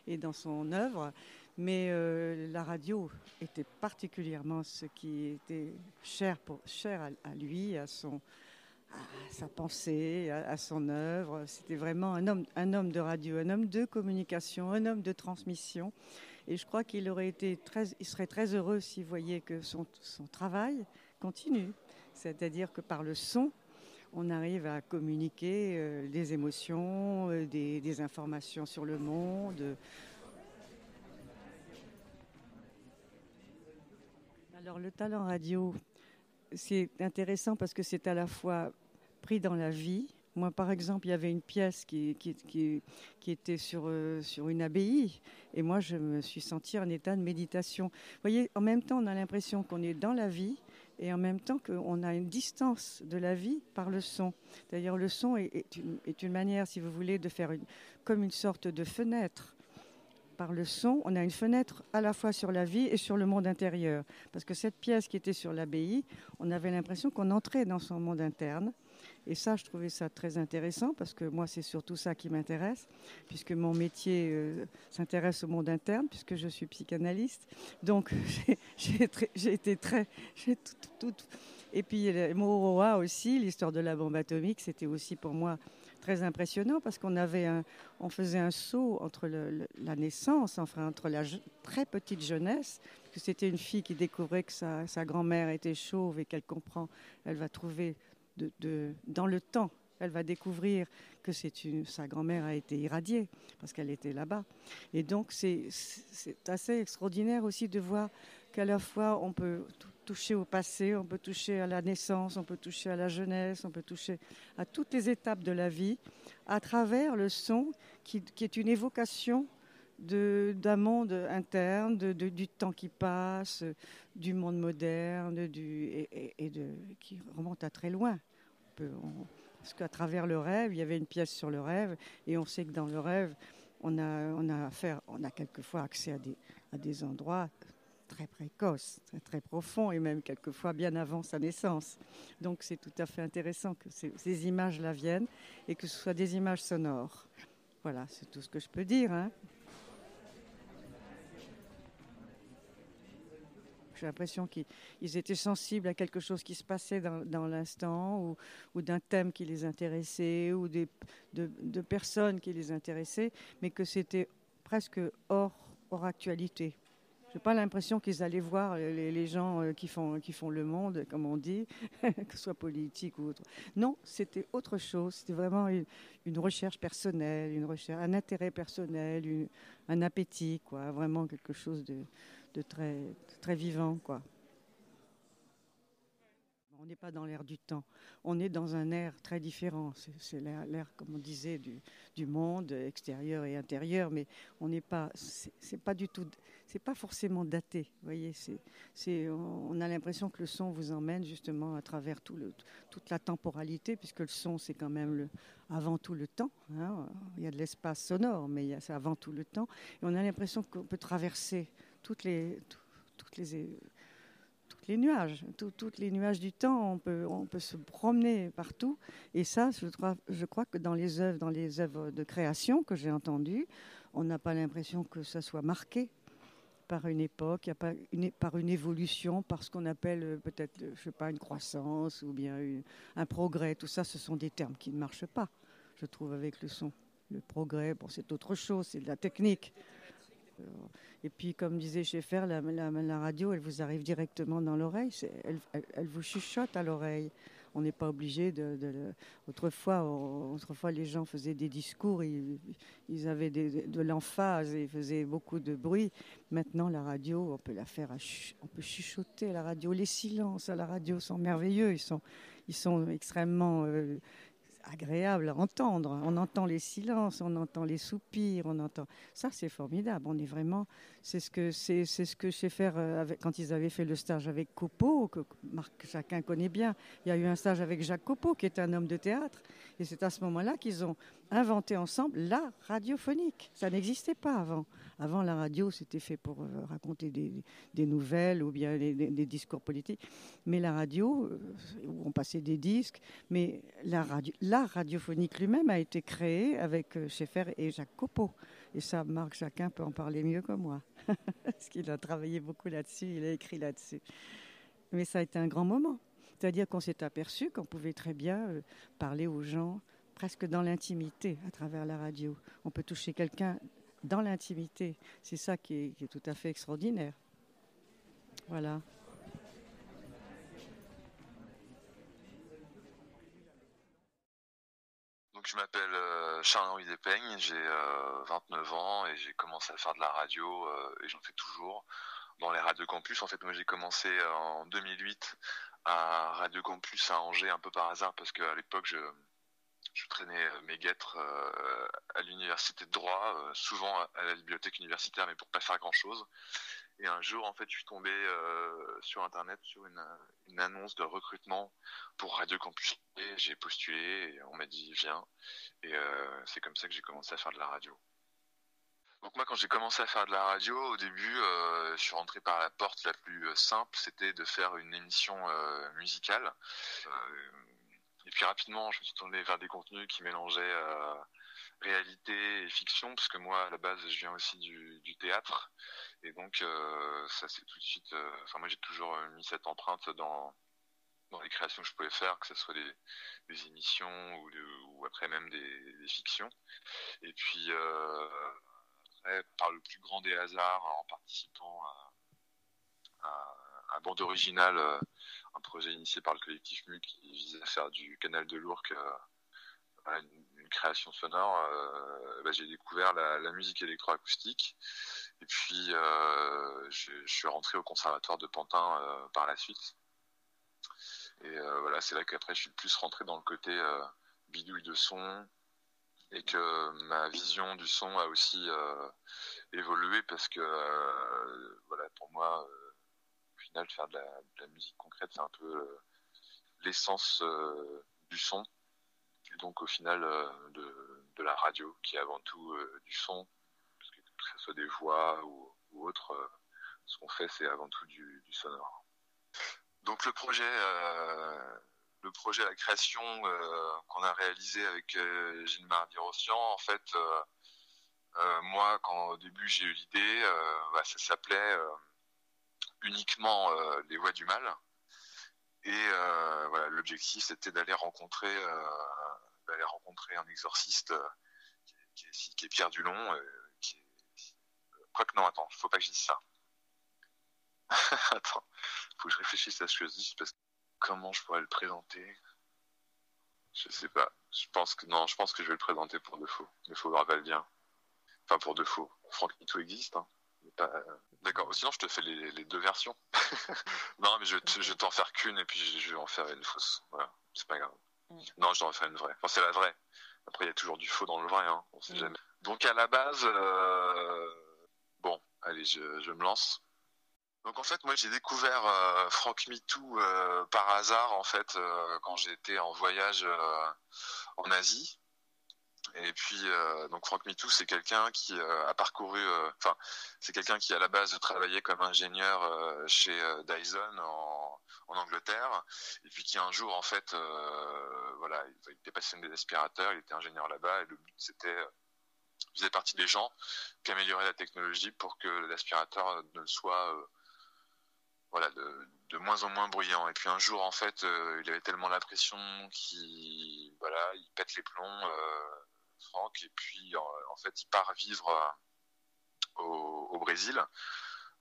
Speaker 18: et dans son œuvre. Mais euh, la radio était particulièrement ce qui était cher, pour, cher à, lui, à, son, sa pensée, à, son œuvre. C'était vraiment un homme, un homme de radio, un homme de communication, un homme de transmission. Et je crois qu'il aurait été très, il serait très heureux s'il voyait que son, travail continue. C'est-à-dire que par le son, on arrive à communiquer euh, des émotions, euh, des, informations sur le monde, Alors le talent radio, c'est intéressant parce que c'est à la fois dans la vie. Moi, par exemple, il y avait une pièce qui, était sur, euh, sur une abbaye et moi, je me suis sentie en état de méditation. Vous voyez, en même temps, on a l'impression qu'on est dans la vie et en même temps qu'on a une distance de la vie par le son. D'ailleurs, le son est, une, est, une, manière, si vous voulez, de faire comme une sorte de fenêtre par le son, on a une fenêtre à la fois sur la vie et sur le monde intérieur. Parce que cette pièce qui était sur l'abbaye, on avait l'impression qu'on entrait dans son monde interne. Et ça, je trouvais ça très intéressant parce que moi, c'est surtout ça qui m'intéresse, puisque mon métier euh, s'intéresse au monde interne, puisque je suis psychanalyste. Donc, j'ai été très. Tout, et puis, Moroa aussi, l'histoire de la bombe atomique, c'était aussi pour moi très impressionnant parce qu'on on faisait un saut entre la naissance, enfin entre la très petite jeunesse, que c'était une fille qui découvrait que sa, grand-mère était chauve et qu'elle comprend, elle va trouver dans le temps, elle va découvrir que sa grand-mère a été irradiée parce qu'elle était là-bas. Et donc c'est assez extraordinaire aussi de voir qu'à la fois on peut toucher au passé, on peut toucher à la naissance, on peut toucher à la jeunesse, on peut toucher à toutes les étapes de la vie à travers le son qui, est une évocation d'un monde interne, du temps qui passe, du monde moderne, et, qui remonte à très loin. Parce qu'à travers le rêve, il y avait une pièce sur le rêve, et on sait que dans le rêve, on a, on a, affaire, on a quelquefois accès à des, à des endroits très précoce, très, très profond et même quelquefois bien avant sa naissance. Donc c'est tout à fait intéressant que ces, ces images-là viennent et que ce soit des images sonores. Voilà, c'est tout ce que je peux dire. Hein. J'ai l'impression qu'ils étaient sensibles à quelque chose qui se passait dans, l'instant ou, d'un thème qui les intéressait ou de, personnes qui les intéressaient, mais que c'était presque hors, actualité. Je n'ai pas l'impression qu'ils allaient voir les, gens euh, qui font, le monde, comme on dit, que ce soit politique ou autre. Non, c'était autre chose. C'était vraiment une, recherche personnelle, un intérêt personnel, un appétit, quoi. Vraiment quelque chose de, de très, très vivant, quoi. On n'est pas dans l'air du temps. On est dans un air très différent. C'est l'air, comme on disait, du, du, monde extérieur et intérieur, mais on n'est pas. C'est pas du tout. C'est pas forcément daté. Voyez, c'est, on a l'impression que le son vous emmène justement à travers tout le, toute la temporalité, puisque le son c'est quand même le, avant tout le temps. Hein. Il y a de l'espace sonore, mais c'est avant tout le temps. Et on a l'impression qu'on peut traverser toutes les, toutes les les nuages, tous les nuages du temps, on peut, on peut se promener partout. Et ça, je crois, je crois que dans les œuvres, dans les œuvres de création que j'ai entendues, on n'a pas l'impression que ça soit marqué par une époque, pas une, par une évolution, par ce qu'on appelle euh, peut-être, je sais pas, une croissance ou bien un progrès. Tout ça, ce sont des termes qui ne marchent pas, je trouve, avec le son. Le progrès, bon, c'est autre chose, c'est de la technique. Euh, et puis, comme disait Schaeffer, la, radio, elle vous arrive directement dans l'oreille. Elle, vous chuchote à l'oreille. On n'est pas obligé de. autrefois, autrefois, les gens faisaient des discours, ils, ils avaient de l'emphase et faisaient beaucoup de bruit. Maintenant, la radio, on peut la faire, on peut chuchoter à la radio. Les silences à la radio sont merveilleux. Ils sont, ils sont extrêmement. Euh, agréable à entendre. On entend les silences, on entend les soupirs, on entend. Ça, c'est formidable. On est vraiment. C'est ce que c'est, ce que j'ai fait euh, avec, quand ils avaient fait le stage avec Copeau, que Marc chacun connaît bien. Il y a eu un stage avec Jacques Copeau, qui est un homme de théâtre, et c'est à ce moment-là qu'ils ont inventé ensemble la radiophonique. Ça n'existait pas avant. Avant, la radio, c'était fait pour euh, raconter des, nouvelles ou bien des, discours politiques. Mais la radio, euh, où on passait des disques, mais la, radio, la radiophonique lui-même a été créée avec euh, Schaeffer et Jacques Copeau. Et ça, Marc Jacquin peut en parler mieux que moi, parce qu'il a travaillé beaucoup là-dessus, il a écrit là-dessus. Mais ça a été un grand moment. C'est-à-dire qu'on s'est aperçu qu'on pouvait très bien parler aux gens presque dans l'intimité à travers la radio. On peut toucher quelqu'un dans l'intimité. C'est ça qui est, tout à fait extraordinaire. Voilà.
Speaker 19: Donc je m'appelle euh, Charles-Henri Despeigne, j'ai 29 euh, ans et j'ai commencé à faire de la radio euh, et j'en fais toujours dans les radios campus. En fait, moi j'ai commencé en 2008 à Radio Campus à Angers un peu par hasard parce qu'à l'époque je, je traînais euh, mes guêtres euh, à l'université de droit, euh, souvent à la bibliothèque universitaire, mais pour pas faire grand chose. Et un jour, en fait, je suis tombé sur Internet sur une, annonce de recrutement pour Radio Campus. J'ai postulé et on m'a dit viens. Et c'est comme ça que j'ai commencé à faire de la radio. Donc moi, quand j'ai commencé à faire de la radio, au début, je suis rentré par la porte la plus simple, c'était de faire une émission musicale. Et puis rapidement, je me suis tourné vers des contenus qui mélangeaient euh, réalité et fiction, parce que moi, à la base, je viens aussi du, théâtre. Et donc, euh, ça c'est tout de suite... Euh, enfin, moi, j'ai toujours mis cette empreinte dans, dans les créations que je pouvais faire, que ce soit des, émissions ou, après même des, fictions. Et puis, après, par le plus grand des hasards, en participant à, à bande originale projet initié par le collectif MU qui visait à faire du canal de l'Ourcq euh, une, création sonore. Euh, bah, j'ai découvert la, musique électroacoustique et puis euh, je, suis rentré au conservatoire de Pantin par la suite. Et voilà, c'est là qu'après je suis plus rentré dans le côté bidouille de son et que ma vision du son a aussi évolué parce que voilà pour moi final, faire de la, musique concrète, c'est un peu euh, l'essence euh, du son. Et donc au final euh, de, la radio, qui est avant tout du son, parce que, que ce soit des voix ou, autre, ce qu'on fait c'est avant tout du, sonore. Donc le projet, le projet, la création qu'on a réalisé avec Gilles Mardi-Rossian, en fait, moi, quand au début j'ai eu l'idée, bah, ça s'appelait uniquement euh, les voies du mal. Et euh, voilà, l'objectif c'était d'aller rencontrer, euh, d'aller rencontrer un exorciste qui est, qui, est, Pierre Dulon. qui est... Quoique non, attends, faut pas que je dise ça. attends, faut que je réfléchisse à ce que je dis parce que comment je pourrais le présenter? Je sais pas. Je pense que non, je pense que je vais le présenter pour de faux. Faut le bien. Enfin pour de faux. Franck Nito existe, hein. D'accord, sinon je te fais les, deux versions. non, mais je, je vais t'en faire qu'une et puis je vais en faire une fausse. Voilà, c'est pas grave. Mm. Non, je dois en faire une vraie. Enfin, c'est la vraie. Après, il y a toujours du faux dans le vrai, hein. on sait mm. jamais. Donc, à la base, euh, bon, allez, je, me lance. Donc, en fait, moi, j'ai découvert euh, Franck MeToo euh, par hasard, en fait, quand j'étais en voyage en Asie. Et puis, donc Franck MeToo, c'est quelqu'un qui a parcouru, enfin, c'est quelqu'un qui à la base travaillait comme ingénieur chez Dyson en, en Angleterre, et puis qui un jour en fait, euh, voilà, il était passionné des aspirateurs, il était ingénieur là-bas, et le but c'était, euh, il faisait partie des gens qui amélioraient la technologie pour que l'aspirateur ne soit, euh, voilà, de, moins en moins bruyant. Et puis un jour en fait, il avait tellement la pression qu'il, voilà, il pète les plombs, Franck, et puis en, fait, il part vivre au, au Brésil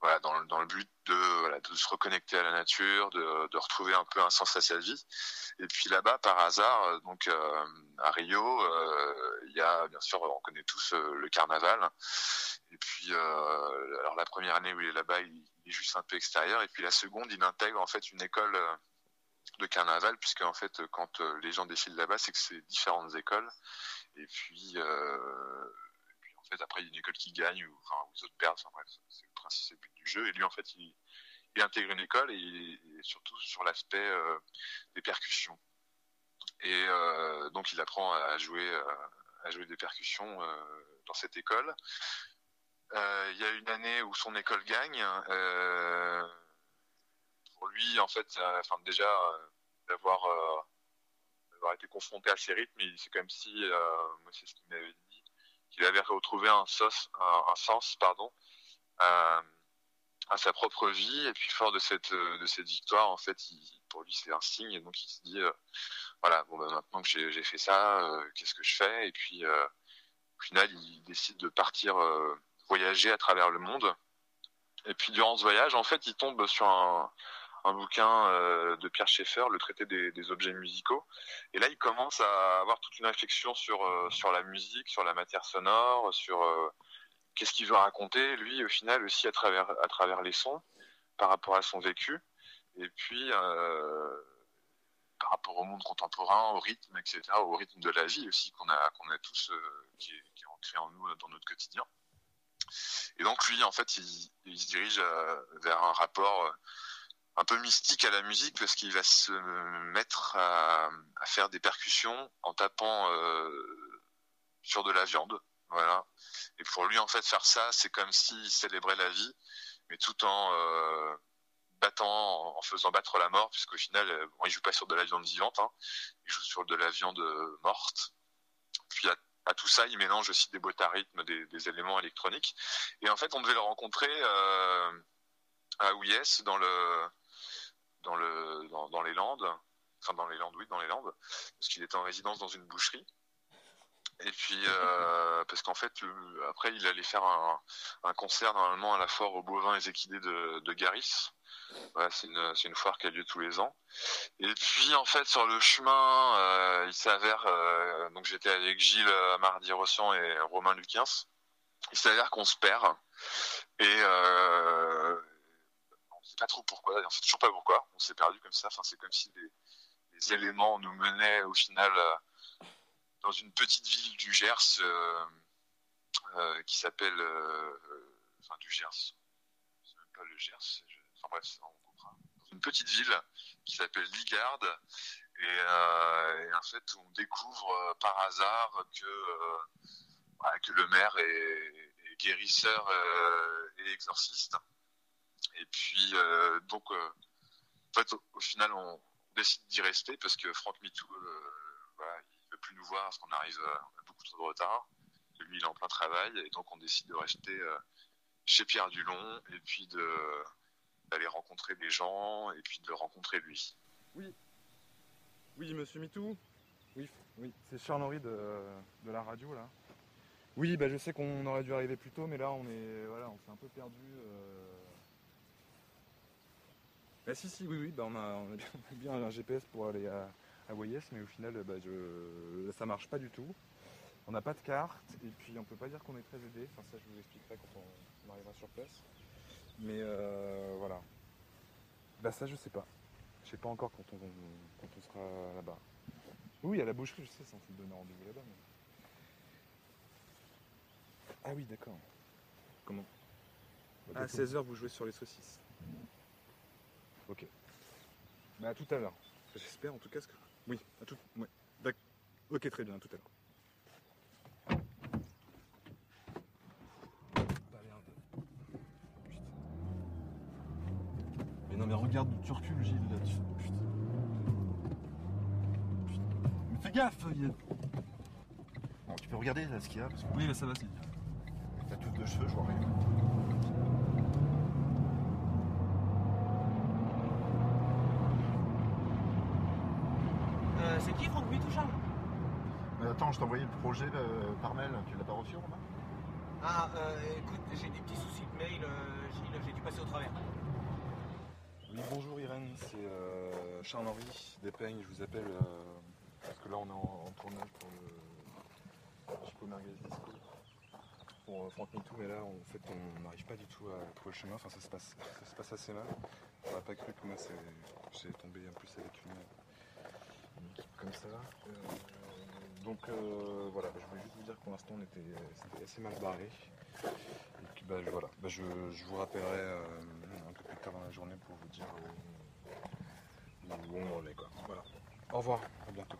Speaker 19: voilà, dans, dans, le but de, voilà, de se reconnecter à la nature, de, de, retrouver un peu un sens à sa vie. Et puis là-bas, par hasard, euh, donc euh, à Rio, euh, il y a bien sûr, on connaît tous le carnaval. Et puis, alors la première année où il est là-bas, il, est juste un peu extérieur. Et puis la seconde, il intègre en fait une école de carnaval, puisque en fait, quand les gens défilent là-bas, c'est que c'est différentes écoles. Et puis après, il y a une école qui gagne ou, enfin, les autres perdent. Enfin, bref, principe, c'est but du jeu. Et lui, en fait, il, intègre une école et, surtout sur l'aspect euh, des percussions. Et euh, donc, il apprend à jouer, euh, à jouer des percussions dans cette école. Il y a une année où son école gagne. pour lui, en fait, enfin, déjà, d'avoir d'avoir été confronté à ces rythmes, c'est comme si, moi c'est ce qu'il m'avait dit, qu'il avait retrouvé un, un, sens pardon, à, sa propre vie. Et puis fort de cette, de cette victoire, en fait, pour lui, c'est un signe. Et donc il se dit, euh, voilà, bon, ben, maintenant que j'ai fait ça, euh, qu'est-ce que je fais? Et puis euh, au final, il décide de partir voyager à travers le monde. Et puis durant ce voyage, en fait, il tombe sur un, un bouquin euh, de Pierre Schaeffer, Le traité des, objets musicaux. Et là, il commence à avoir toute une réflexion sur, euh, sur la musique, sur la matière sonore, sur euh, qu'est-ce qu'il veut raconter, lui, au final, aussi à travers, à travers les sons, par rapport à son vécu. Et puis, par rapport au monde contemporain, au rythme, etc., au rythme de la vie aussi qu'on a, qu'on a tous, qui est, qui, est, ancré en nous dans notre quotidien. Et donc lui, en fait, il, se dirige vers un rapport un peu mystique à la musique parce qu'il va se mettre à, faire des percussions en tapant euh, sur de la viande. Voilà. Et pour lui, en fait, faire ça, c'est comme s'il célébrait la vie, mais tout en euh, battant, en faisant battre la mort, puisqu'au final, euh, bon, il joue pas sur de la viande vivante, hein, il joue sur de la viande morte. Puis à, tout ça, il mélange aussi des boîtes à rythme, des, éléments électroniques. Et en fait, on devait le rencontrer à Ouies, dans le dans, le, dans, les Landes, enfin dans les Landes, oui, dans les Landes, parce qu'il était en résidence dans une boucherie. Et puis, euh, parce qu'en fait, après, il allait faire un, un, concert normalement à la foire aux bovins et équidés de, de Garis. c'est une, une, foire qui a lieu tous les ans. Et puis, en fait, sur le chemin, euh, il s'avère, euh, donc j'étais avec Gilles Mardi Rossian et Romain Luquins. Il s'avère qu'on se perd. Et, pas trop pourquoi, on sait toujours pas pourquoi, on s'est perdu comme ça, enfin, c'est comme si des, éléments nous menaient au final euh, dans une petite ville du Gers euh, euh, qui s'appelle, enfin du Gers, c'est même pas le Gers, enfin bref, on comprend, dans une petite ville qui s'appelle Ligarde, et, en fait on découvre par hasard que, que le maire est, est guérisseur et exorciste. Et puis, euh, donc, euh, en fait, au, final, on décide d'y rester parce que Franck Mitou, euh, voilà, plus nous voir parce qu'on arrive, on a beaucoup trop de retard. lui, il est en plein travail et donc on décide de rester chez Pierre Dulon et puis de d'aller rencontrer des gens et puis de rencontrer lui.
Speaker 20: Oui, oui, Monsieur Mitou. Oui, oui, c'est Charles-Henri de, de, la radio là. Oui, bah, je sais qu'on aurait dû arriver plus tôt, mais là on est, voilà, on s'est un peu perdu. Bah si, si, oui, oui, bah on, a, bien, un GPS pour aller à, à mais au final, bah, je, ça marche pas du tout. On n'a pas de carte, et puis on peut pas dire qu'on est très aidé. Enfin, ça, je vous expliquerai quand on, arrivera sur place. Mais euh, voilà. Bah ça je sais pas. Je sais pas encore quand on, quand on sera là-bas. Oui, à la boucherie, je sais, c'est censé donner rendez-vous là-bas. Ah oui, d'accord. Comment? À 16h, vous jouez sur les saucisses. Ok. Bah à tout à l'heure. J'espère en tout cas ce que. Oui, à tout. Ouais. D'accord. Ok, très bien, à tout à l'heure. Bah. Mais non mais regarde d'où tu recules Gilles là. Tu... Putain. Putain. Mais fais gaffe Yann.
Speaker 21: Bon, tu peux regarder là, ce qu'il y a parce que
Speaker 20: Oui mais ça va c'est bien.
Speaker 21: T'as tous deux cheveux, je vois rien.
Speaker 22: Euh, c'est qui Franck Butou Charles
Speaker 21: Mais attends, je t'ai envoyé le projet euh, par mail, tu l'as pas reçu Romain
Speaker 22: Ah, euh, écoute, j'ai des petits soucis de mail, euh, Gilles, j'ai dû passer au travers.
Speaker 20: Oui, bonjour Irène, c'est euh, Charles-Henri Despeigne. Je vous appelle euh, parce que là on est en, en tournage pour le Chico Merguez Disco. Pour euh, Franck Mitou, mais là en fait on n'arrive pas du tout à trouver le chemin. Enfin, ça se passe, ça se passe assez mal. On n'a pas cru que moi c'est- j'ai tombé en plus avec une, une équipe comme ça. Euh, donc euh, voilà, je voulais juste vous dire que pour l'instant on était, c'était assez mal barré. Et puis bah, je- voilà, Bah, je, je vous rappellerai euh, un peu plus tard dans la journée pour vous dire où, on en est. Quoi. Voilà. Au revoir, à bientôt.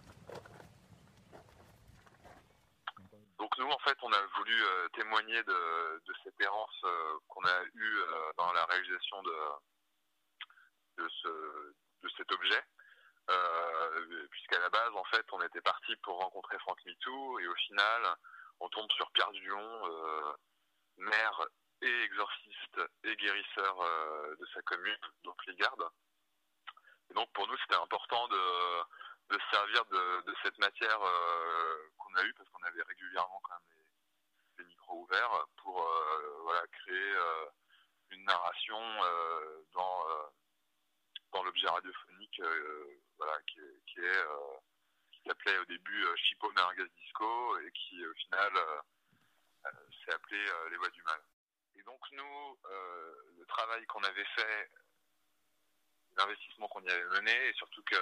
Speaker 19: Donc nous, en fait, on a voulu euh, témoigner de, de cette errance euh, qu'on a eue euh, dans la réalisation de, de, ce, de cet objet. Euh, Puisqu'à la base, en fait, on était parti pour rencontrer Franck Mitou et au final, on tombe sur Pierre Dulion, euh, maire et exorciste et guérisseur euh, de sa commune, donc les gardes. Et donc pour nous, c'était important de, se servir de, cette matière qu'on a eue, parce qu'on avait régulièrement quand même les micros ouverts, pour créer une narration dans, dans l'objet radiophonique voilà, qui, qui est, euh, qui s'appelait au début euh, Chipo Merguez Disco et qui au final euh, euh, s'est appelé euh, Les Voix du Mal. Et donc nous, euh, le travail qu'on avait fait, l'investissement qu'on y avait mené, et surtout que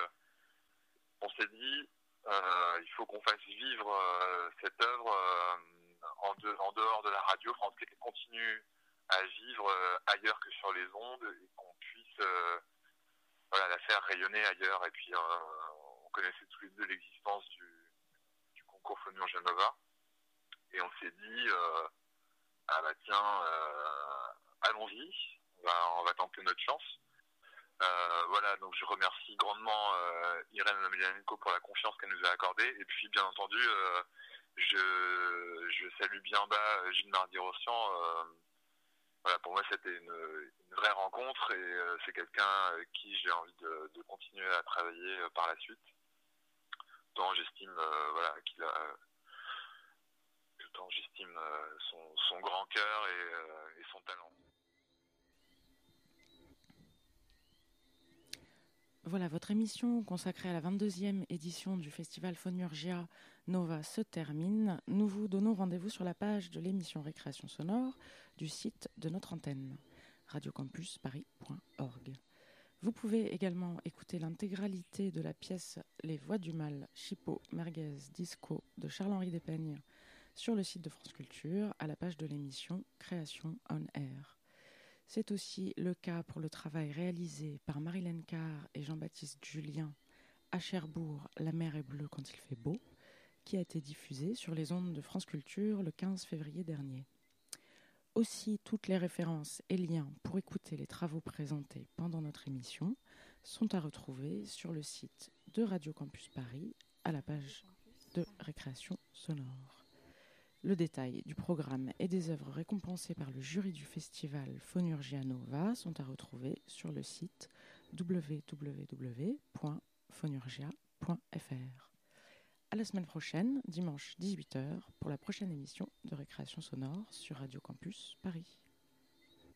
Speaker 19: on s'est dit, euh, il faut qu'on fasse vivre euh, cette œuvre euh, en, de- en dehors de la radio, qu'elle continue à vivre euh, ailleurs que sur les ondes et qu'on puisse euh, voilà, la faire rayonner ailleurs. Et puis, euh, on connaissait tous les deux l'existence du, du concours Fonur Genova. Et on s'est dit, euh, ah bah tiens, euh, allons-y, on va, on va tenter notre chance. Euh, voilà, donc je remercie grandement euh, Irène Emelianenko pour la confiance qu'elle nous a accordée. Et puis, bien entendu, euh, je, je salue bien bas Gilles Mardi-Rossian. Voilà, pour moi, c'était une, vraie rencontre et euh, c'est quelqu'un avec qui j'ai envie de, continuer à travailler euh, par la suite. Tant j'estime euh, voilà, son, grand cœur et, et son talent.
Speaker 3: Voilà, votre émission consacrée à la 22e édition du festival Phonurgia Nova se termine. Nous vous donnons rendez-vous sur la page de l'émission Récréation sonore du site de notre antenne, radiocampusparis.org. Vous pouvez également écouter l'intégralité de la pièce Les Voix du Mal, Chipo, Merguez, Disco de Charles-Henri Despeignes sur le site de France Culture à la page de l'émission Création on Air. C'est aussi le cas pour le travail réalisé par Marilène Carr et Jean-Baptiste Julien à Cherbourg, La mer est bleue quand il fait beau, qui a été diffusé sur les ondes de France Culture le 15 février dernier. Aussi, toutes les références et liens pour écouter les travaux présentés pendant notre émission sont à retrouver sur le site de Radio Campus Paris à la page de récréation sonore. Le détail du programme et des œuvres récompensées par le jury du festival Phonurgia Nova sont à retrouver sur le site www.phonurgia.fr. À la semaine prochaine, dimanche 18h, pour la prochaine émission de Récréation sonore sur Radio Campus Paris.